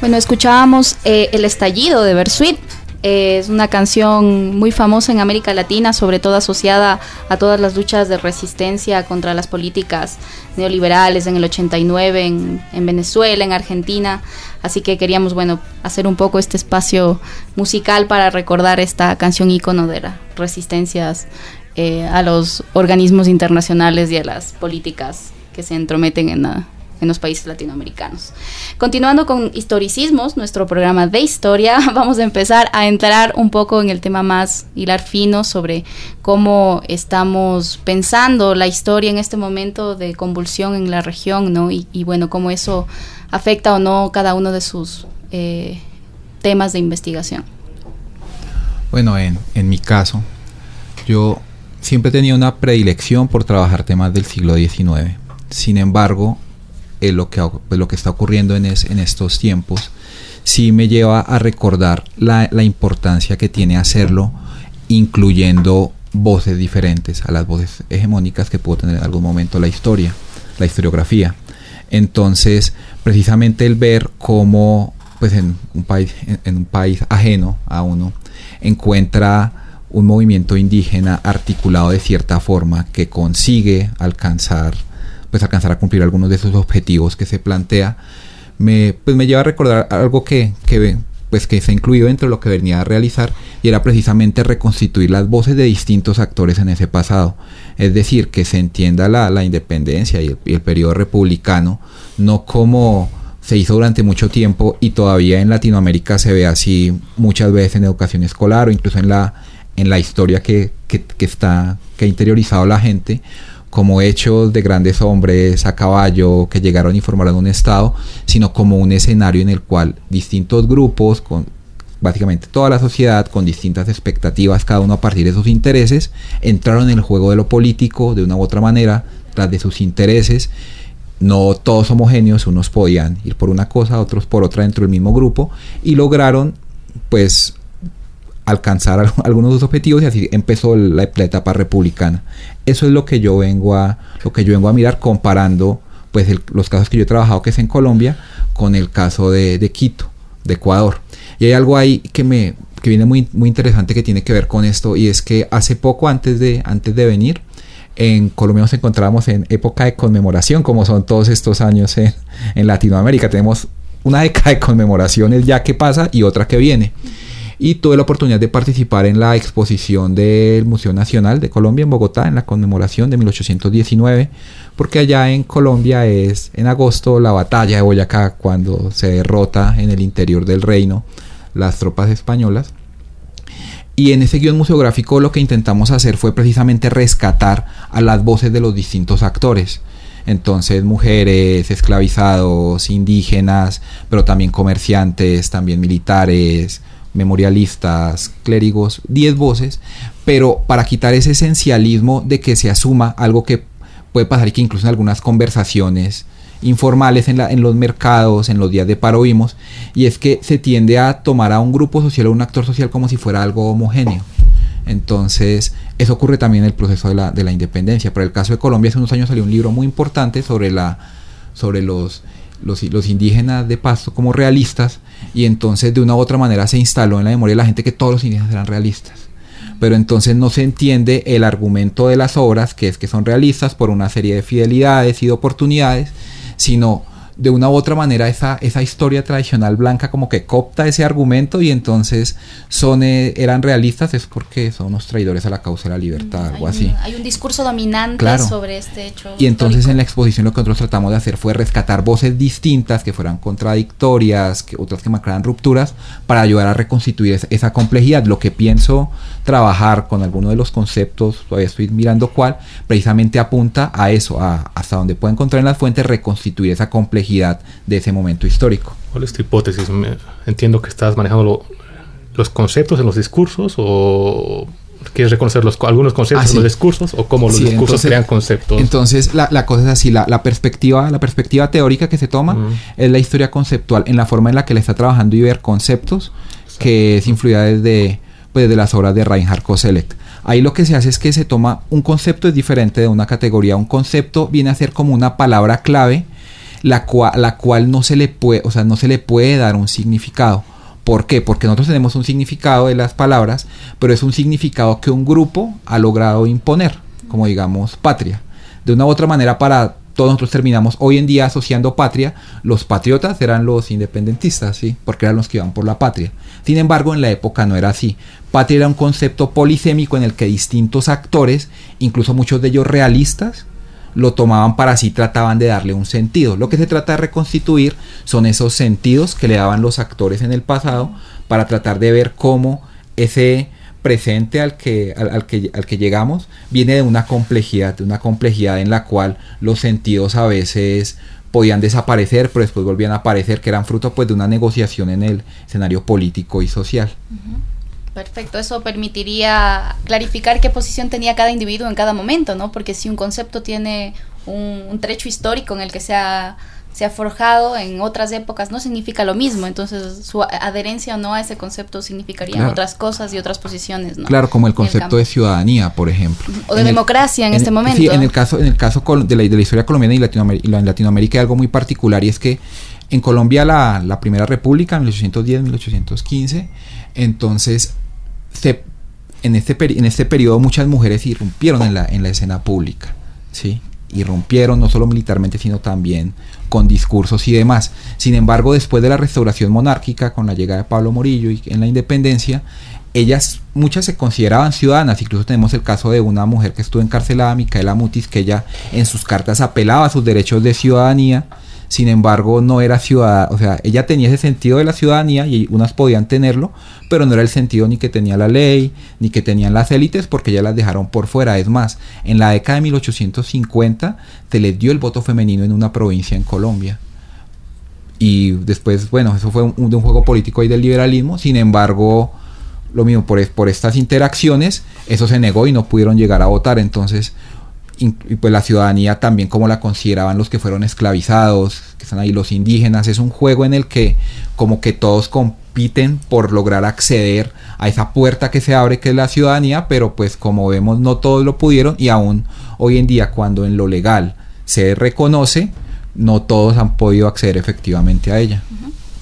Bueno, escuchábamos eh, El estallido de Bersuit. Eh, es una canción muy famosa en América Latina, sobre todo asociada a todas las luchas de resistencia contra las políticas neoliberales en el 89 en, en, Venezuela, en Argentina. Así que queríamos, bueno, hacer un poco este espacio musical para recordar esta canción ícono de las resistencias eh, a los organismos internacionales y a las políticas que se entrometen en la en los países latinoamericanos. Continuando con historicismos, nuestro programa de historia, [laughs] vamos a empezar a entrar un poco en el tema más hilar fino sobre cómo estamos pensando la historia en este momento de convulsión en la región, ¿no? Y, bueno, cómo eso afecta o no cada uno de sus eh, temas de investigación. Bueno, en, en mi caso, yo siempre tenido una predilección por trabajar temas del siglo XIX. Sin embargo, eh, lo, que, lo que está ocurriendo en, es, en estos tiempos sí me lleva a recordar la, la importancia que tiene hacerlo incluyendo voces diferentes a las voces hegemónicas que pudo tener en algún momento la historia, la historiografía. Entonces, precisamente el ver cómo pues en un país, en un país ajeno a uno, encuentra un movimiento indígena articulado de cierta forma que consigue alcanzar pues alcanzar a cumplir algunos de esos objetivos que se plantea me pues me lleva a recordar algo que, que pues que se ha incluido dentro de lo que venía a realizar y era precisamente reconstituir las voces de distintos actores en ese pasado. Es decir, que se entienda la, la independencia y el, y el periodo republicano no como se hizo durante mucho tiempo y todavía en Latinoamérica se ve así muchas veces en educación escolar o incluso en la, en la historia que, que, que está, que ha interiorizado la gente como hechos de grandes hombres a caballo que llegaron y formaron un estado, sino como un escenario en el cual distintos grupos, con básicamente toda la sociedad, con distintas expectativas, cada uno a partir de sus intereses, entraron en el juego de lo político de una u otra manera, tras de sus intereses. No todos homogéneos, unos podían ir por una cosa, otros por otra dentro del mismo grupo, y lograron, pues, alcanzar [laughs] algunos de sus objetivos y así empezó la, etapa republicana. Eso es lo que yo vengo a lo que yo vengo a mirar comparando pues los casos que yo he trabajado que es en Colombia con el caso de, de, Quito, de Ecuador. Y hay algo ahí que me que viene muy muy interesante que tiene que ver con esto y es que hace poco antes de antes de venir en Colombia nos encontrábamos en época de conmemoración como son todos estos años en, en Latinoamérica. Tenemos una década de conmemoraciones ya que pasa y otra que viene y tuve la oportunidad de participar en la exposición del Museo Nacional de Colombia en Bogotá en la conmemoración de 1819 porque allá en Colombia es en agosto la batalla de Boyacá cuando se derrota en el interior del reino las tropas españolas. Y en ese guion museográfico lo que intentamos hacer fue precisamente rescatar a las voces de los distintos actores. Entonces mujeres, esclavizados, indígenas, pero también comerciantes, también militares, memorialistas, clérigos, 10 voces, pero para quitar ese esencialismo de que se asuma algo que puede pasar y que incluso en algunas conversaciones informales en, la, en los mercados, en los días de paro vimos, y es que se tiende a tomar a un grupo social o un actor social como si fuera algo homogéneo. Entonces, eso ocurre también en el proceso de la, de la independencia. Por el caso de Colombia, hace unos años salió un libro muy importante sobre, la, sobre los los, los, indígenas de Pasto como realistas y entonces de una u otra manera se instaló en la memoria de la gente que todos los indígenas eran realistas. Pero entonces no se entiende el argumento de las obras, que es que son realistas por una serie de fidelidades y de oportunidades, sino de una u otra manera esa, esa historia tradicional blanca como que copta ese argumento y entonces son eh, eran realistas es porque son unos traidores a la causa de la libertad, Mm, hay algo un, así. Hay un discurso dominante Claro. sobre este hecho. Y entonces histórico. en la exposición lo que nosotros tratamos de hacer fue rescatar voces distintas que fueran contradictorias, que otras que marcaran rupturas, para ayudar a reconstituir esa, esa complejidad. Lo que pienso trabajar con alguno de los conceptos, todavía estoy mirando cuál, precisamente apunta a eso, a hasta donde puedo encontrar en las fuentes reconstituir esa complejidad de ese momento histórico. ¿Cuál es tu hipótesis? Me- Entiendo que estás manejando lo- los conceptos en los discursos o quieres reconocer los, algunos conceptos Ah, sí. los discursos o cómo los Sí, discursos entonces- crean conceptos. Entonces la, la cosa es así, la, la perspectiva, la perspectiva teórica que se toma es la historia conceptual, en la forma en la que le está trabajando y ver conceptos, que es influida desde, pues, desde las obras de Reinhard Koselleck. Ahí lo que se hace es que se toma un concepto es diferente de una categoría. Un concepto viene a ser como una palabra clave, la cual, la cual no se le puede, o sea, no se le puede dar un significado. ¿Por qué? Porque nosotros tenemos un significado de las palabras, pero es un significado que un grupo ha logrado imponer, como digamos patria. De una u otra manera, para todos nosotros terminamos hoy en día asociando patria, los patriotas eran los independentistas, ¿sí? Porque eran los que iban por la patria. Sin embargo, en la época no era así. Patria era un concepto polisémico en el que distintos actores, incluso muchos de ellos realistas, lo tomaban para sí trataban de darle un sentido. Lo que se trata de reconstituir son esos sentidos que le daban los actores en el pasado para tratar de ver cómo ese presente al que, al, que, al que llegamos viene de una complejidad, de una complejidad en la cual los sentidos a veces podían desaparecer, pero después volvían a aparecer, que eran fruto pues de una negociación en el escenario político y social. Perfecto, eso permitiría clarificar qué posición tenía cada individuo en cada momento, ¿no? Porque si un concepto tiene un, un trecho histórico en el que se ha se ha forjado en otras épocas no significa lo mismo, entonces su adherencia o no a ese concepto significaría otras cosas y otras posiciones, ¿no? Claro, como el concepto de ciudadanía, por ejemplo. O de democracia en, este momento. Sí, en el caso, en el caso de la, de la historia colombiana y Latinoamérica, en Latinoamérica hay algo muy particular y es que en Colombia la, la primera república, en 1810-1815, entonces se, en, este en este periodo muchas mujeres irrumpieron en la, en la escena pública, ¿sí? irrumpieron no solo militarmente sino también con discursos y demás. Sin embargo, después de la restauración monárquica, con la llegada de Pablo Morillo y en la independencia, ellas, muchas se consideraban ciudadanas, incluso tenemos el caso de una mujer que estuvo encarcelada, Micaela Mutis, que ella en sus cartas apelaba a sus derechos de ciudadanía, sin embargo no era ciudadana, o sea, ella tenía ese sentido de la ciudadanía y unas podían tenerlo, pero no era el sentido ni que tenía la ley, ni que tenían las élites, porque ya las dejaron por fuera. Es más, en la década de 1850 se les dio el voto femenino en una provincia en Colombia. Y después, bueno, eso fue un, juego político ahí del liberalismo, sin embargo, lo mismo, por estas interacciones, eso se negó y no pudieron llegar a votar, entonces y pues la ciudadanía también como la consideraban los que fueron esclavizados, que están ahí los indígenas, es un juego en el que como que todos compiten por lograr acceder a esa puerta que se abre que es la ciudadanía, pero pues como vemos no todos lo pudieron y aún hoy en día cuando en lo legal se reconoce, no todos han podido acceder efectivamente a ella.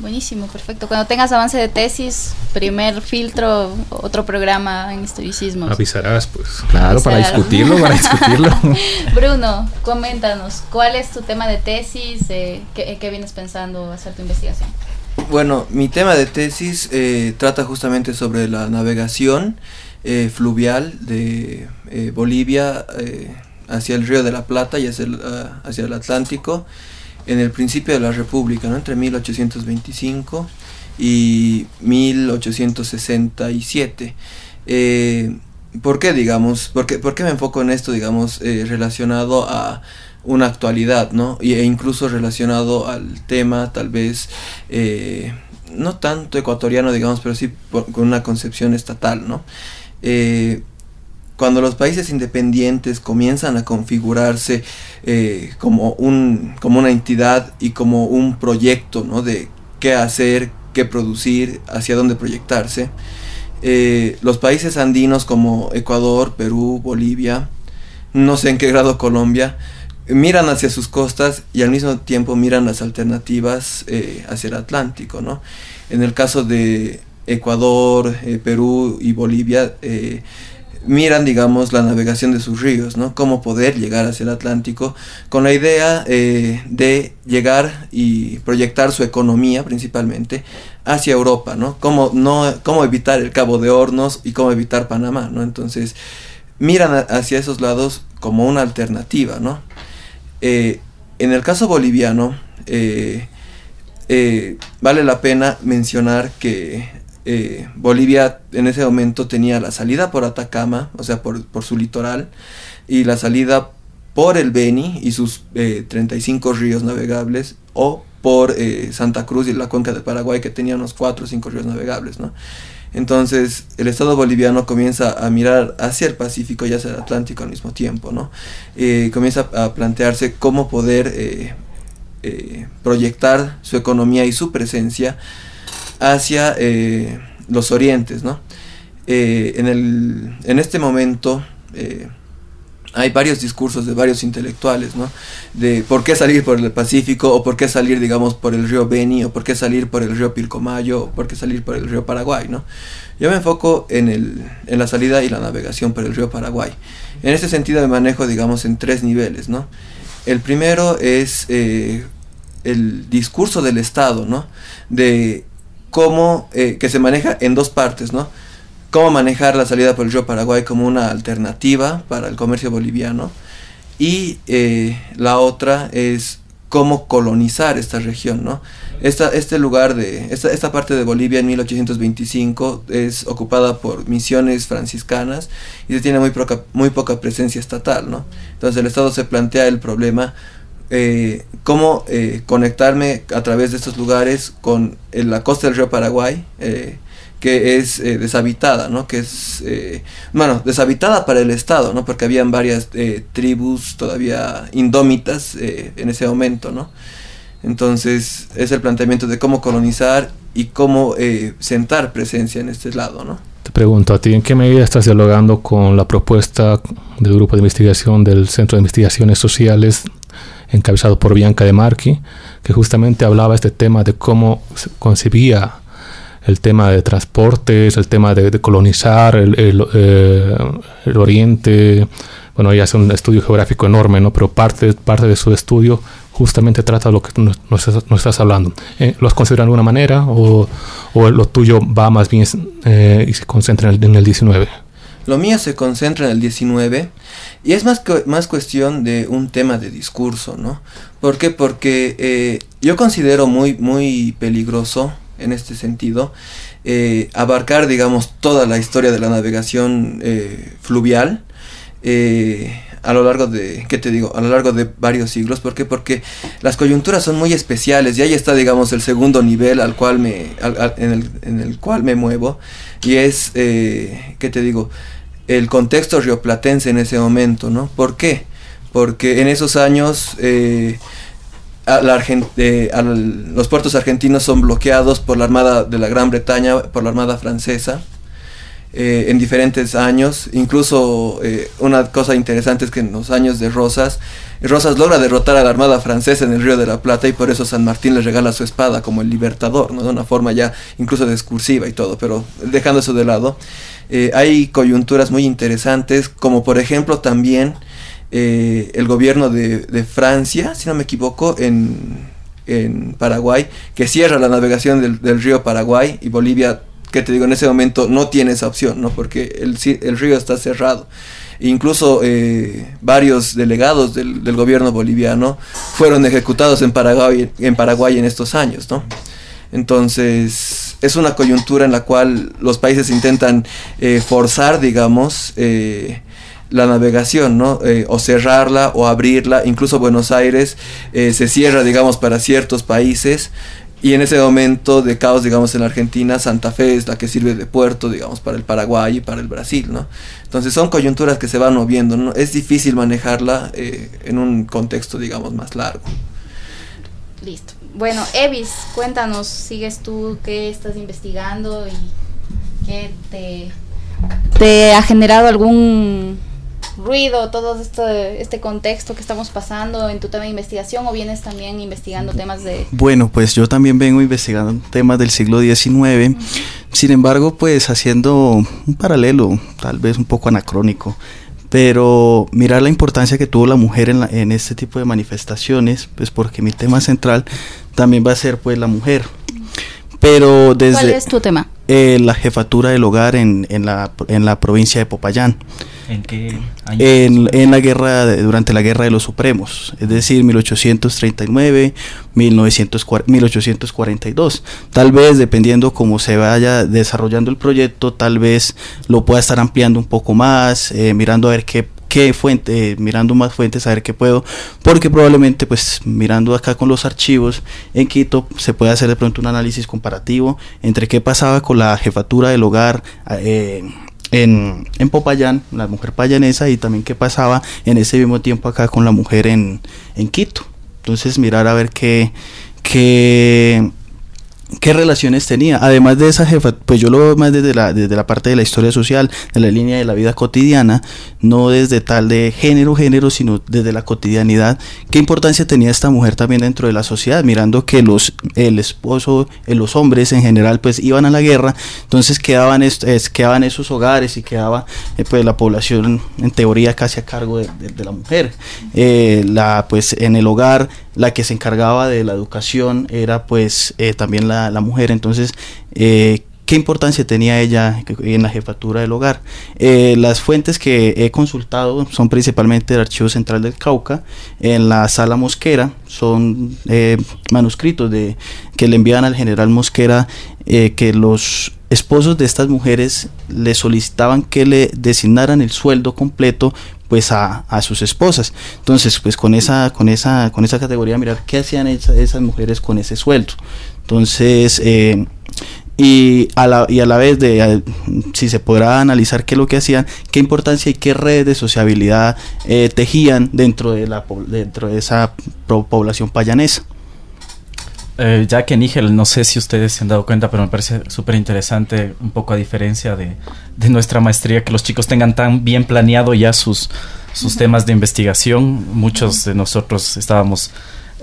Buenísimo, perfecto. Cuando tengas avance de tesis, primer filtro, otro programa en historicismo. Avisarás, pues. Claro, para discutirlo, para discutirlo. [laughs] Bruno, coméntanos, ¿cuál es tu tema de tesis? Eh, ¿qué, vienes pensando hacer tu investigación? Bueno, mi tema de tesis eh, trata justamente sobre la navegación eh, fluvial de Bolivia hacia el río de la Plata y hacia el, ah, hacia el Atlántico en el principio de la República, ¿no? entre 1825 y 1867. Eh, ¿Por qué, digamos? ¿Por qué, me enfoco en esto, digamos, eh, relacionado a una actualidad, ¿no? E incluso relacionado al tema, tal vez, eh, no tanto ecuatoriano, digamos, pero sí con una concepción estatal, ¿no? Cuando los países independientes comienzan a configurarse eh, como, un, como una entidad y como un proyecto ¿no? de qué hacer, qué producir, hacia dónde proyectarse, eh, los países andinos como Ecuador, Perú, Bolivia, no sé en qué grado Colombia, miran hacia sus costas y al mismo tiempo miran las alternativas eh, hacia el Atlántico. ¿no? En el caso de Ecuador, Perú y Bolivia, miran, digamos, la navegación de sus ríos, ¿no? Cómo poder llegar hacia el Atlántico con la idea eh, de llegar y proyectar su economía principalmente hacia Europa, ¿no? Cómo, no, evitar el Cabo de Hornos y cómo evitar Panamá, ¿no? Entonces, miran hacia esos lados como una alternativa, ¿no? Eh, en el caso boliviano, eh, vale la pena mencionar que eh, Bolivia en ese momento tenía la salida por Atacama, o sea, por, su litoral, y la salida por el Beni y sus 35 eh, ríos navegables, o por eh, Santa Cruz y la cuenca de Paraguay, que tenía unos 4 o 5 ríos navegables, ¿no? Entonces, el Estado boliviano comienza a mirar hacia el Pacífico y hacia el Atlántico al mismo tiempo, ¿no? comienza a plantearse cómo poder proyectar su economía y su presencia hacia eh, los orientes, ¿no? Eh, en, el, en este momento eh, hay varios discursos de varios intelectuales, ¿no? De por qué salir por el Pacífico, o por qué salir, digamos, por el río Beni, o por qué salir por el río Pilcomayo, o por qué salir por el río Paraguay, ¿no? Yo me enfoco en, el, en la salida y la navegación por el río Paraguay. En este sentido me manejo, digamos, en tres niveles, ¿no? El primero es el discurso del Estado, ¿no? De cómo, eh, que se maneja en dos partes, ¿no? Cómo manejar la salida por el río Paraguay como una alternativa para el comercio boliviano y eh, la otra es cómo colonizar esta región, ¿no? Esta, este lugar de, esta, esta parte de Bolivia en 1825 es ocupada por misiones franciscanas y se tiene muy muy poca presencia estatal, ¿no? Entonces el Estado se plantea el problema eh, cómo eh, conectarme a través de estos lugares con la costa del río Paraguay, eh, que es eh, deshabitada, ¿no? Que es, eh, bueno, deshabitada para el Estado, ¿no? Porque habían varias tribus todavía indómitas en ese momento, ¿no? Entonces es el planteamiento de cómo colonizar y cómo sentar presencia en este lado, ¿no? Te pregunto a ti, ¿en qué medida estás dialogando con la propuesta del grupo de investigación del Centro de Investigaciones Sociales, encabezado por Bianca de Marchi, que justamente hablaba este tema de cómo se concebía el tema de transportes, el tema de, de colonizar eh, el Oriente? Bueno, ella hace un estudio geográfico enorme, ¿no? Pero parte, parte de su estudio justamente trata lo que nos, nos estás hablando. Eh, ¿Lo has considerado de alguna manera o, o lo tuyo va más bien eh, y se concentra en el, en el 19? Lo mío se concentra en el 19 y es más, que, más cuestión de un tema de discurso, ¿no? ¿Por qué? Porque eh, yo considero muy, muy peligroso en este sentido eh, abarcar, digamos, toda la historia de la navegación eh, fluvial eh, a lo largo de, ¿qué te digo? A lo largo de varios siglos. ¿Por qué? Porque las coyunturas son muy especiales y ahí está, digamos, el segundo nivel al cual me, en, el, en, el, cual me muevo y es, eh, ¿qué te digo? El contexto rioplatense en ese momento, ¿no? ¿Por qué? Porque en esos años eh, eh, los puertos argentinos son bloqueados por la Armada de la Gran Bretaña, por la Armada Francesa eh, en diferentes años. Incluso eh, una cosa interesante es que en los años de Rosas, Rosas logra derrotar a la Armada Francesa en el Río de la Plata y por eso San Martín le regala su espada como el libertador, ¿no? de una forma ya incluso discursiva y todo, pero dejando eso de lado. Eh, hay coyunturas muy interesantes, como por ejemplo también eh, el gobierno de, Francia, si no me equivoco, en, Paraguay, que cierra la navegación del, río Paraguay y Bolivia que te digo, en ese momento no tiene esa opción, ¿no? Porque el, río está cerrado. Incluso eh, varios delegados del, del, gobierno boliviano fueron ejecutados en Paraguay, en Paraguay en estos años, ¿no? Entonces, es una coyuntura en la cual los países intentan eh, forzar, digamos, eh, la navegación, ¿no? Eh, o cerrarla o abrirla. Incluso Buenos Aires se cierra, digamos, para ciertos países. Y en ese momento de caos, digamos, en Argentina, Santa Fe es la que sirve de puerto, digamos, para el Paraguay y para el Brasil, ¿no? Entonces son coyunturas que se van moviendo, ¿no? Es difícil manejarla en un contexto, digamos, más largo. Listo. Bueno, Evis, cuéntanos, ¿sigues tú qué estás investigando y qué te, te ha generado algún ruido, todo este, este contexto que estamos pasando en tu tema de investigación o vienes también investigando temas de... Bueno, pues yo también vengo investigando temas del siglo XIX, uh -huh. sin embargo, pues haciendo un paralelo, tal vez un poco anacrónico, pero mirar la importancia que tuvo la mujer en, la, en este tipo de manifestaciones, pues porque mi tema central también va a ser pues la mujer. Pero desde ¿Cuál es tu tema? Eh, la jefatura del hogar en, en, la, en la provincia de Popayán. ¿En qué año? En, en, la guerra, de, durante la guerra de los Supremos, es decir, 1839, 1940, 1842. Tal vez, dependiendo cómo se vaya desarrollando el proyecto, tal vez lo pueda estar ampliando un poco más, eh, mirando a ver qué qué fuente, eh, mirando más fuentes a ver qué puedo, porque probablemente pues mirando acá con los archivos en Quito se puede hacer de pronto un análisis comparativo entre qué pasaba con la jefatura del hogar eh, en, en, Popayán, la mujer payanesa, y también qué pasaba en ese mismo tiempo acá con la mujer en, en Quito. Entonces mirar a ver qué, qué qué relaciones tenía. Además de esa jefa, pues yo lo veo más desde la, desde la parte de la historia social, de la línea de la vida cotidiana, no desde tal de género, género, sino desde la cotidianidad. ¿Qué importancia tenía esta mujer también dentro de la sociedad? Mirando que los, el esposo, eh, los hombres en general, pues iban a la guerra, entonces quedaban, es, quedaban esos hogares y quedaba eh, pues la población en teoría casi a cargo de, de, de la mujer. Eh, la, pues en el hogar la que se encargaba de la educación era pues eh, también la, mujer entonces eh, ¿Qué importancia tenía ella en la jefatura del hogar? Eh, las fuentes que he consultado son principalmente el Archivo Central del Cauca, en la Sala Mosquera, son eh, manuscritos de, que le envían al general Mosquera que los esposos de estas mujeres le solicitaban que le designaran el sueldo completo pues a, a, sus esposas. Entonces, pues con esa, con esa, con esa categoría, mirar qué hacían esas, mujeres con ese sueldo. Entonces, eh, y a la, y a la vez de si se podrá analizar qué es lo que hacían, qué importancia y qué redes de sociabilidad eh, tejían dentro de, la, dentro de esa población payanesa. Eh, ya que Nígel, no sé si ustedes se han dado cuenta, pero me parece súper interesante, un poco a diferencia de, de, nuestra maestría, que los chicos tengan tan bien planeado ya sus, sus temas de investigación. Muchos de nosotros estábamos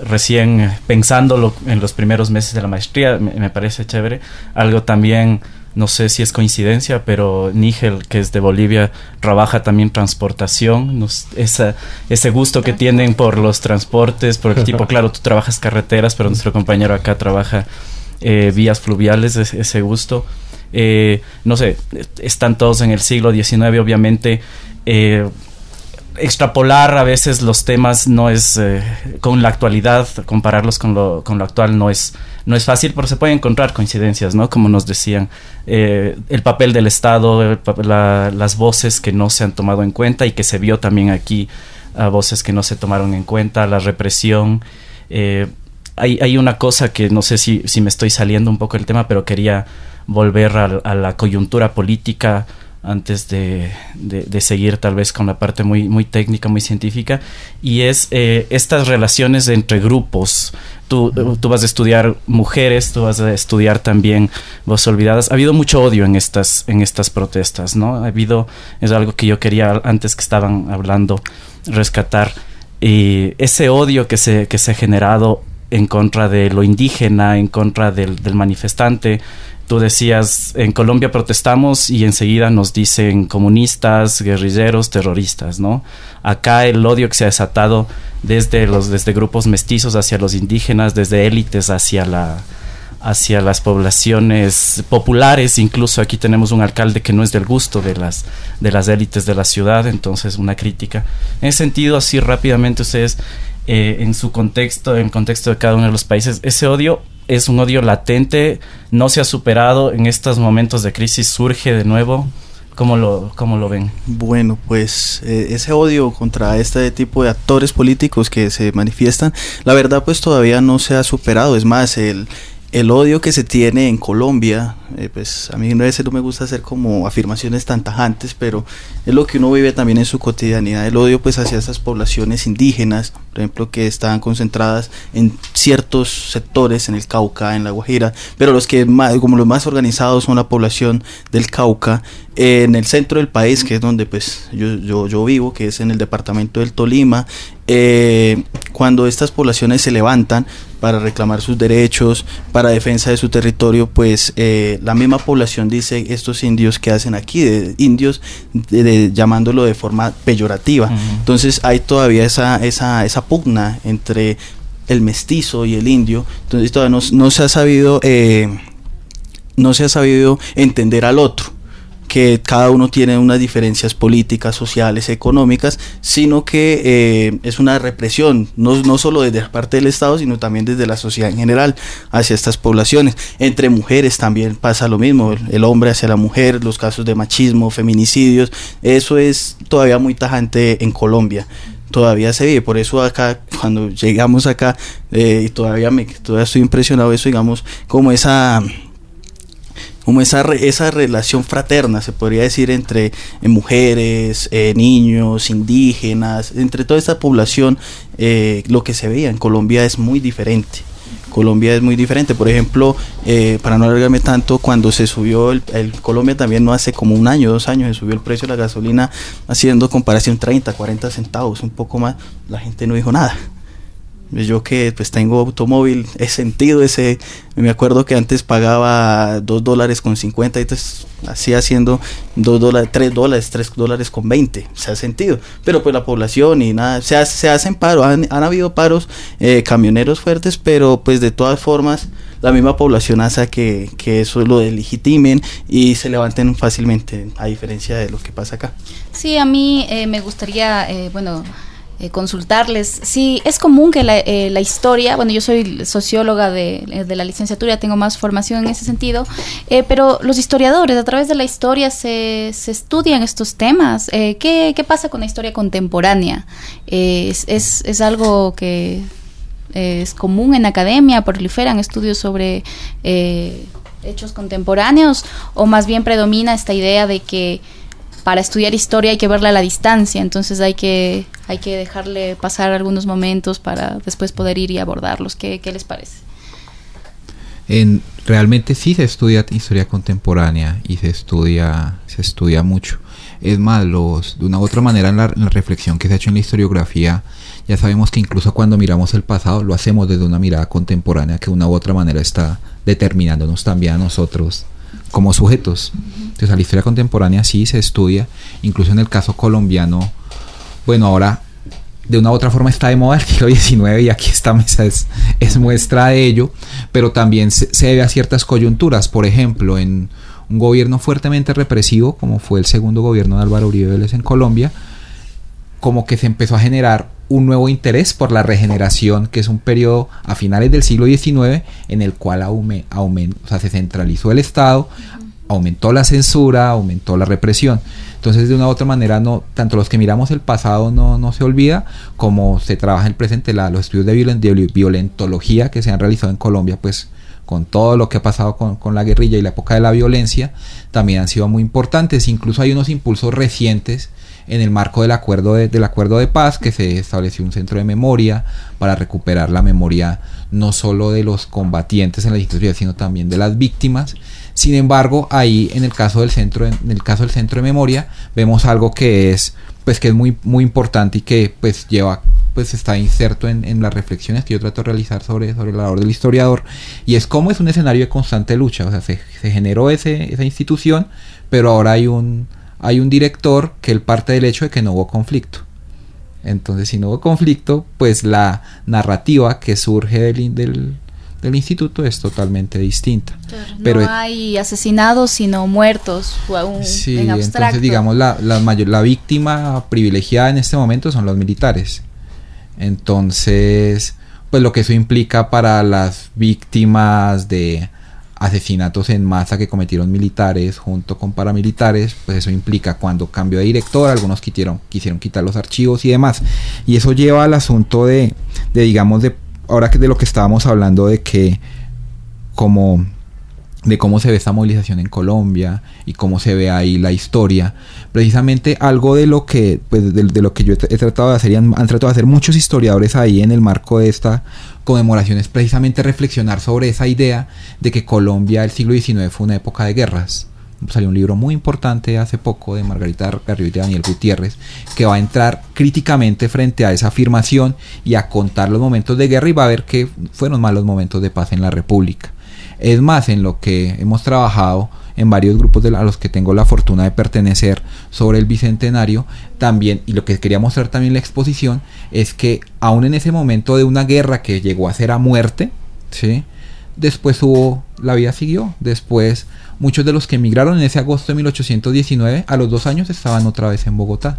recién pensándolo en los primeros meses de la maestría, me, me, parece chévere. Algo también, no sé si es coincidencia, pero Nígel, que es de Bolivia, trabaja también transportación, nos, esa, ese gusto que tienen por los transportes, por el [laughs] tipo, claro, tú trabajas carreteras, pero nuestro compañero acá trabaja eh, vías fluviales, ese, ese gusto. Eh, no sé, están todos en el siglo XIX, obviamente. Eh, extrapolar a veces los temas no es eh, con la actualidad compararlos con lo, con lo actual no es no es fácil pero se pueden encontrar coincidencias no como nos decían eh, el papel del estado la, las voces que no se han tomado en cuenta y que se vio también aquí a voces que no se tomaron en cuenta la represión eh, hay, hay una cosa que no sé si, si me estoy saliendo un poco del tema pero quería volver a la coyuntura política antes de, de, de, seguir tal vez con la parte muy, muy técnica, muy científica, y es eh, estas relaciones entre grupos. Tú, tú, vas a estudiar mujeres, tú vas a estudiar también voz olvidadas. Ha habido mucho odio en estas, en estas protestas, ¿no? Ha habido, es algo que yo quería antes que estaban hablando, rescatar. Y ese odio que se, que se ha generado en contra de lo indígena, en contra del, del manifestante, tú decías, en Colombia protestamos y enseguida nos dicen comunistas, guerrilleros, terroristas, ¿no? Acá el odio que se ha desatado desde los desde grupos mestizos hacia los indígenas, desde élites hacia la hacia las poblaciones populares, incluso aquí tenemos un alcalde que no es del gusto de las de las élites de la ciudad, entonces una crítica. En ese sentido, así rápidamente ustedes eh, en su contexto, en contexto de cada uno de los países, ese odio es un odio latente, no se ha superado, en estos momentos de crisis surge de nuevo. ¿Cómo lo, cómo lo ven? Bueno, pues eh, ese odio contra este tipo de actores políticos que se manifiestan, la verdad pues todavía no se ha superado. Es más, el, el odio que se tiene en Colombia, eh, pues a mí a veces no me gusta hacer como afirmaciones tan tajantes, pero es lo que uno vive también en su cotidianidad, el odio pues hacia esas poblaciones indígenas, por ejemplo, que están concentradas en ciertos sectores, en el Cauca, en la Guajira, pero los que más, como los más organizados son la población del Cauca, en el centro del país, que es donde pues yo, yo, yo vivo, que es en el departamento del Tolima, eh, cuando estas poblaciones se levantan para reclamar sus derechos, para defensa de su territorio, pues eh, la misma población dice estos indios que hacen aquí, de indios, de, de, llamándolo de forma peyorativa. Uh -huh. Entonces hay todavía esa, esa, esa pugna entre el mestizo y el indio, entonces todavía no, no se ha sabido, eh, no se ha sabido entender al otro que cada uno tiene unas diferencias políticas, sociales, económicas, sino que eh, es una represión, no, no solo desde parte del Estado, sino también desde la sociedad en general hacia estas poblaciones. Entre mujeres también pasa lo mismo, el hombre hacia la mujer, los casos de machismo, feminicidios, eso es todavía muy tajante en Colombia todavía se vive. Por eso acá, cuando llegamos acá, eh, y todavía me todavía estoy impresionado eso, digamos, como esa como esa, re, esa relación fraterna, se podría decir, entre eh, mujeres, eh, niños, indígenas, entre toda esta población, eh, lo que se veía en Colombia es muy diferente. Colombia es muy diferente. Por ejemplo, eh, para no alargarme tanto, cuando se subió el, Colombia también no hace como un año, dos años, se subió el precio de la gasolina haciendo comparación 30, 40 centavos, un poco más, la gente no dijo nada yo que pues tengo automóvil he sentido ese me acuerdo que antes pagaba dos dólares con 50 y entonces así haciendo dos dólares tres dólares tres dólares con 20 se ha sentido pero pues la población y nada se, hace, se hacen paros han, han habido paros eh, camioneros fuertes pero pues de todas formas la misma población hace que, que eso lo delegitimen y se levanten fácilmente, a diferencia de lo que pasa acá. Sí, a mí eh, me gustaría, eh, bueno, eh, consultarles. Sí, es común que la, eh, la, historia, bueno, yo soy socióloga de, eh, de, la licenciatura, tengo más formación en ese sentido, pero los historiadores, a través de la historia se, se estudian estos temas. ¿qué, ¿qué, pasa con la historia contemporánea? Es, es, es, algo que es común en academia, proliferan estudios sobre hechos contemporáneos, o más bien predomina esta idea de que para estudiar historia hay que verla a la distancia, entonces hay que, hay que dejarle pasar algunos momentos para después poder ir y abordarlos. ¿Qué, qué les parece? En, realmente sí se estudia historia contemporánea y se estudia, se estudia mucho. Es más, los, de una u otra manera en la, en la reflexión que se ha hecho en la historiografía, ya sabemos que incluso cuando miramos el pasado lo hacemos desde una mirada contemporánea que de una u otra manera está determinándonos también a nosotros como sujetos. Entonces, la historia contemporánea sí se estudia, incluso en el caso colombiano, bueno, ahora de una u otra forma está de moda el siglo XIX y aquí esta mesa es, es muestra de ello, pero también se, se, debe a ciertas coyunturas, por ejemplo, en un gobierno fuertemente represivo, como fue el segundo gobierno de Álvaro Uribe Vélez en Colombia, como que se empezó a generar un nuevo interés por la regeneración, que es un periodo a finales del siglo XIX en el cual aume, aument, o sea, se centralizó el Estado, aumentó la censura, aumentó la represión. Entonces, de una u otra manera, no, tanto los que miramos el pasado no, no se olvida, como se trabaja en el presente, la, los estudios de, violen, de, violentología que se han realizado en Colombia, pues con todo lo que ha pasado con, con, la guerrilla y la época de la violencia, también han sido muy importantes. Incluso hay unos impulsos recientes en el marco del acuerdo de, del acuerdo de paz que se estableció un centro de memoria para recuperar la memoria no solo de los combatientes en la institución sino también de las víctimas sin embargo ahí en el caso del centro en el caso del centro de memoria vemos algo que es pues que es muy muy importante y que pues lleva pues está inserto en, en, las reflexiones que yo trato de realizar sobre, sobre la labor del historiador y es como es un escenario de constante lucha o sea se, generó ese, esa institución pero ahora hay un hay un director que él parte del hecho de que no hubo conflicto. Entonces, si no hubo conflicto, pues la narrativa que surge del, del instituto es totalmente distinta. Claro, Pero no hay asesinados, sino muertos un, sí, en abstracto. entonces digamos la, la, mayor, la víctima privilegiada en este momento son los militares. Entonces, pues lo que eso implica para las víctimas de asesinatos en masa que cometieron militares junto con paramilitares, pues eso implica cuando cambió de director, algunos quisieron, quisieron quitar los archivos y demás. Y eso lleva al asunto de, de digamos, de ahora que de lo que estábamos hablando de que como de cómo se ve esta movilización en Colombia y cómo se ve ahí la historia. Precisamente algo de lo que, pues, de, lo que yo he, he, tratado de hacer y han, han, tratado de hacer muchos historiadores ahí en el marco de esta conmemoración es precisamente reflexionar sobre esa idea de que Colombia el siglo XIX fue una época de guerras. Salió un libro muy importante hace poco de Margarita Garrido y Daniel Gutiérrez que va a entrar críticamente frente a esa afirmación y a contar los momentos de guerra y va a ver que fueron malos momentos de paz en la República. Es más, en lo que hemos trabajado en varios grupos de a los que tengo la fortuna de pertenecer sobre el bicentenario, también, y lo que quería mostrar también en la exposición, es que aún en ese momento de una guerra que llegó a ser a muerte, ¿sí? Después hubo, la vida siguió, después muchos de los que emigraron en ese agosto de 1819, a los dos años estaban otra vez en Bogotá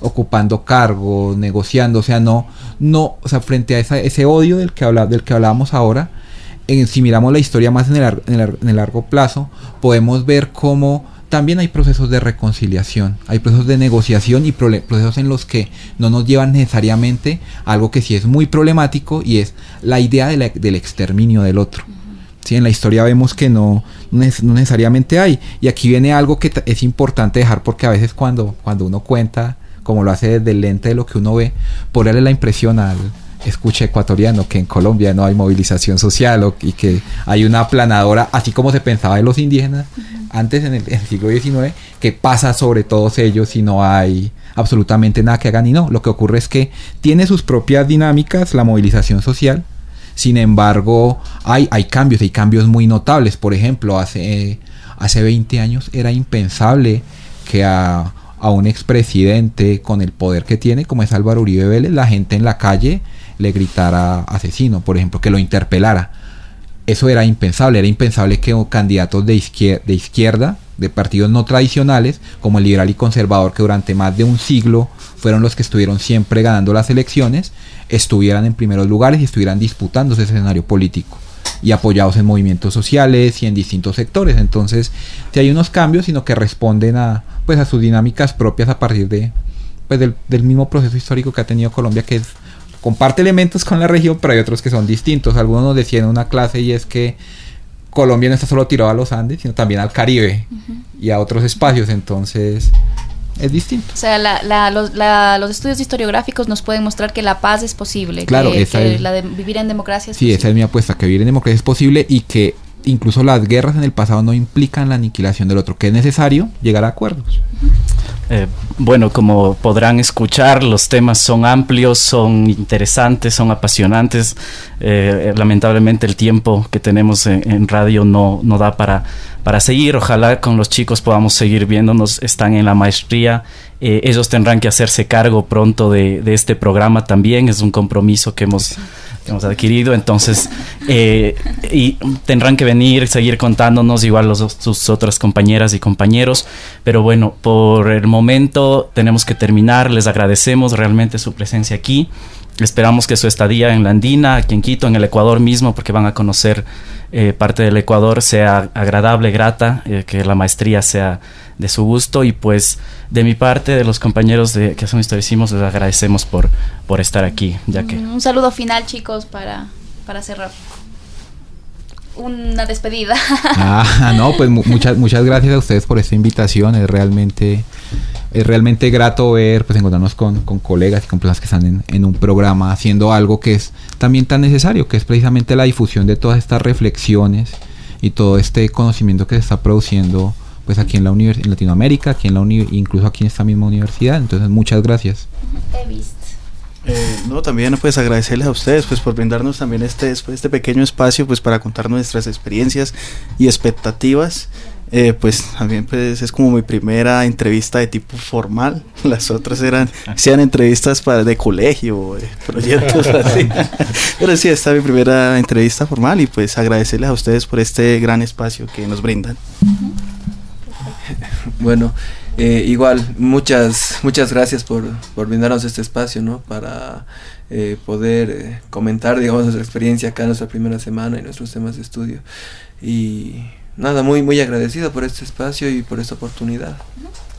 ocupando cargos, negociando, o sea, no, no, o sea, frente a ese odio del que, habla, del que hablábamos ahora, si miramos la historia más en en el, largo plazo, podemos ver cómo también hay procesos de reconciliación, hay procesos de negociación y procesos en los que no nos llevan necesariamente algo que sí es muy problemático y es la idea del exterminio del otro. ¿Sí? En la historia vemos que no, no, necesariamente hay. Y aquí viene algo que es importante dejar porque a veces cuando, cuando uno cuenta, como lo hace desde el lente de lo que uno ve, por darle la impresión al, escucha ecuatoriano que en Colombia no hay movilización social o, y que hay una aplanadora, así como se pensaba de los indígenas uh -huh. antes en el, en el, siglo XIX, que pasa sobre todos ellos y no hay absolutamente nada que hagan y no. Lo que ocurre es que tiene sus propias dinámicas la movilización social. Sin embargo, hay, hay cambios, hay cambios muy notables. Por ejemplo, hace, hace 20 años era impensable que a, a un expresidente con el poder que tiene, como es Álvaro Uribe Vélez, la gente en la calle le gritara asesino, por ejemplo, que lo interpelara. eso era impensable, era impensable que candidatos de de izquierda, de partidos no tradicionales, como el liberal y conservador, que durante más de un siglo fueron los que estuvieron siempre ganando las elecciones, estuvieran en primeros lugares y estuvieran disputando ese escenario político y apoyados en movimientos sociales y en distintos sectores. Entonces, si hay unos cambios, sino que responden a, pues, a sus dinámicas propias a partir de, pues, del mismo proceso histórico que ha tenido Colombia, que es comparte elementos con la región, pero hay otros que son distintos. Algunos nos decían en una clase y es que Colombia no está solo tirado a los Andes, sino también al Caribe y a otros espacios, entonces es distinto. O sea, la, la, los, la, los, estudios historiográficos nos pueden mostrar que la paz es posible, claro, que, esa que es, la de vivir en democracia es Sí, posible. esa es mi apuesta, que vivir en democracia es posible y que incluso las guerras en el pasado no implican la aniquilación del otro, que es necesario llegar a acuerdos. Eh, bueno, como podrán escuchar, los temas son amplios, son interesantes, son apasionantes. Eh, lamentablemente el tiempo que tenemos en, en radio no, no, da para, para seguir. Ojalá con los chicos podamos seguir viéndonos. Están en la maestría. Eh, ellos tendrán que hacerse cargo pronto de, este programa también. Es un compromiso que hemos, que hemos adquirido. Entonces, eh, y tendrán que venir, seguir contándonos, igual los, sus otras compañeras y compañeros. Pero bueno, por el momento tenemos que terminar. Les agradecemos realmente su presencia aquí. Esperamos que su estadía en la Andina, aquí en Quito, en el Ecuador mismo, porque van a conocer eh, parte del Ecuador, sea agradable, grata, eh, que la maestría sea de su gusto. Y pues de mi parte, de los compañeros de que son historicimos, les agradecemos por, por estar aquí. Ya que... Un saludo final, chicos, para, para cerrar una despedida. [laughs] Ah, no, pues muchas muchas gracias a ustedes por esta invitación. Es realmente es realmente grato ver, pues encontrarnos con, con colegas y con personas que están en, en, un programa haciendo algo que es también tan necesario, que es precisamente la difusión de todas estas reflexiones y todo este conocimiento que se está produciendo pues aquí en la univers en Latinoamérica, aquí en la incluso aquí en esta misma universidad. Entonces, muchas gracias. He visto. Eh, no, también pues agradecerles a ustedes pues por brindarnos también este, este pequeño espacio pues para contar nuestras experiencias y expectativas. Eh, pues también pues es como mi primera entrevista de tipo formal. [laughs] Las otras eran sean entrevistas para de colegio, de proyectos así. [laughs] Pero sí, esta es mi primera entrevista formal y pues agradecerles a ustedes por este gran espacio que nos brindan. Bueno, eh, igual, muchas, muchas gracias por, por, brindarnos este espacio, ¿no? Para eh, poder eh, comentar, digamos, nuestra experiencia acá, nuestra primera semana y nuestros temas de estudio. Y nada, muy, muy agradecido por este espacio y por esta oportunidad.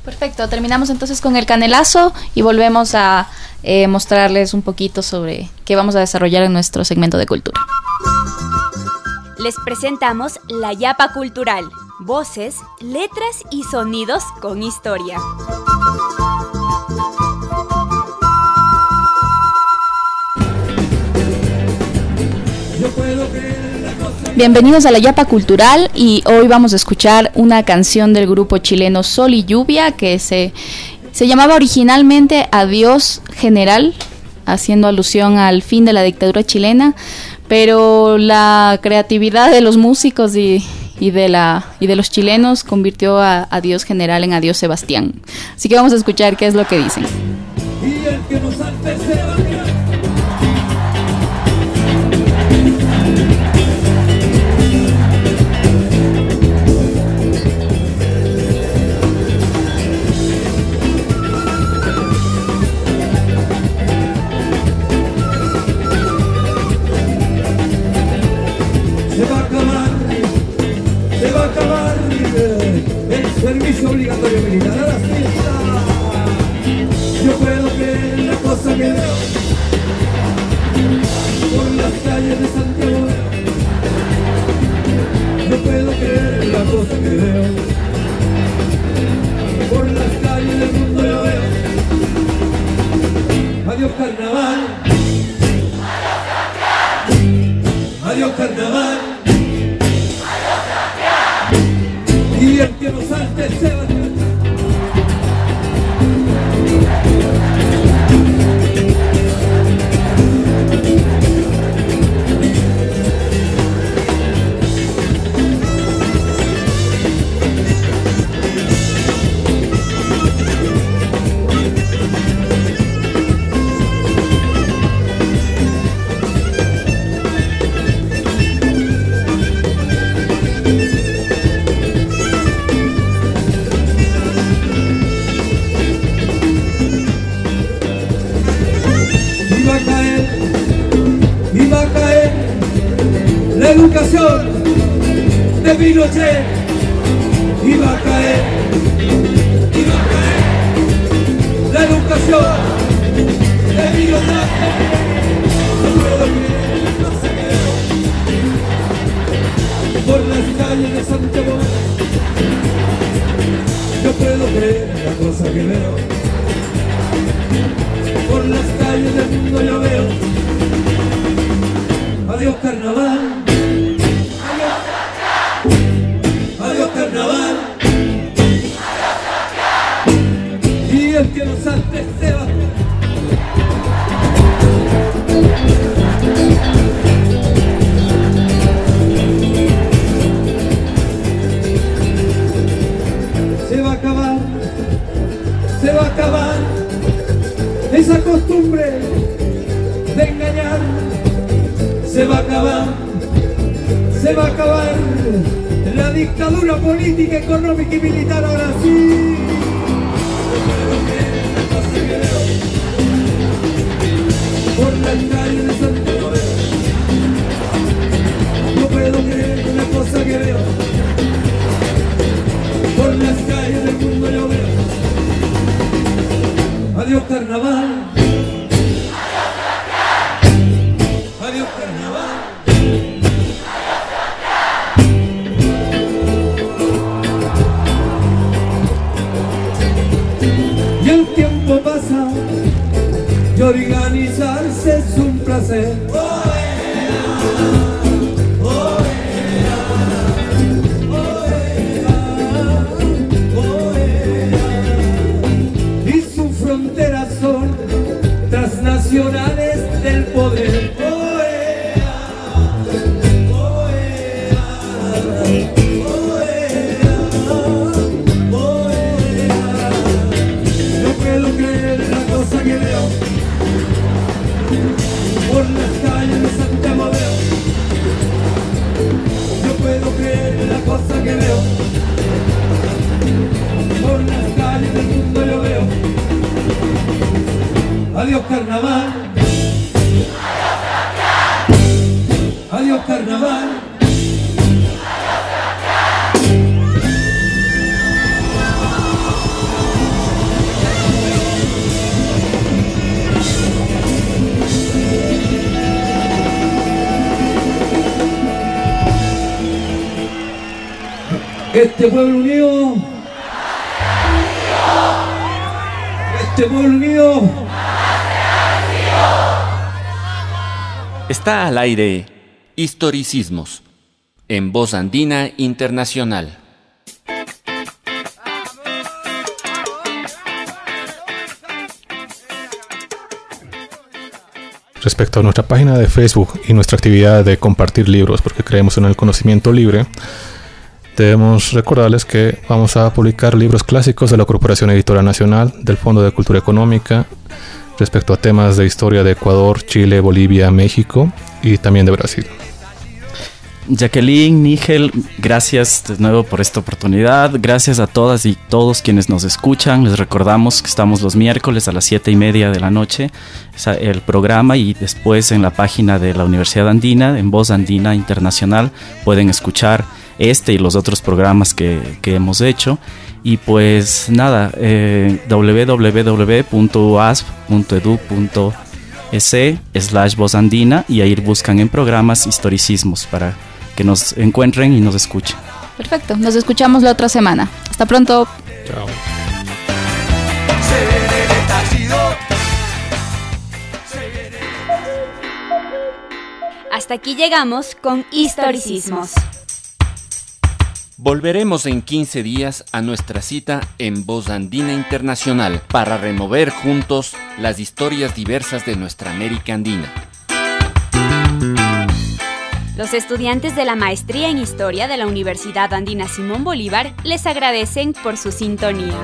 Perfecto, terminamos entonces con el canelazo y volvemos a eh, mostrarles un poquito sobre qué vamos a desarrollar en nuestro segmento de cultura. Les presentamos la Yapa Cultural voces, letras y sonidos con historia. Bienvenidos a la Yapa Cultural y hoy vamos a escuchar una canción del grupo chileno Sol y Lluvia que se, se llamaba originalmente Adiós General, haciendo alusión al fin de la dictadura chilena, pero la creatividad de los músicos y, y de la y de los chilenos convirtió a, a, Dios general en Adiós Sebastián. Así que vamos a escuchar qué es lo que dicen. Y el que nos de política, económica y militar ahora sí. Por las calles de Santiago no puedo creer una cosa que veo por las calles del mundo yo veo. Adiós carnaval. Carnaval. Adiós carnaval. Este pueblo unido este pueblo unido Está al aire Historicismos en Voz Andina Internacional. Respecto a nuestra página de Facebook y nuestra actividad de compartir libros, porque creemos en el conocimiento libre, debemos recordarles que vamos a publicar libros clásicos de la Corporación Editorial Nacional, del Fondo de Cultura Económica, respecto a temas de historia de Ecuador, Chile, Bolivia, México y también de Brasil. Jacqueline, Nigel, gracias de nuevo por esta oportunidad. Gracias a todas y todos quienes nos escuchan. Les recordamos que estamos los miércoles a las siete y media de la noche. El programa y después en la página de la Universidad Andina, en Voz Andina Internacional, pueden escuchar este y los otros programas que, que hemos hecho. Y pues nada, eh, www.uasp.edu.es slash voz andina y ahí buscan en programas historicismos para que nos encuentren y nos escuchen. Perfecto, nos escuchamos la otra semana. Hasta pronto. Chao. Hasta aquí llegamos con Historicismos. Volveremos en 15 días a nuestra cita en Voz Andina Internacional para remover juntos las historias diversas de nuestra América Andina. Los estudiantes de la Maestría en Historia de la Universidad Andina Simón Bolívar les agradecen por su sintonía.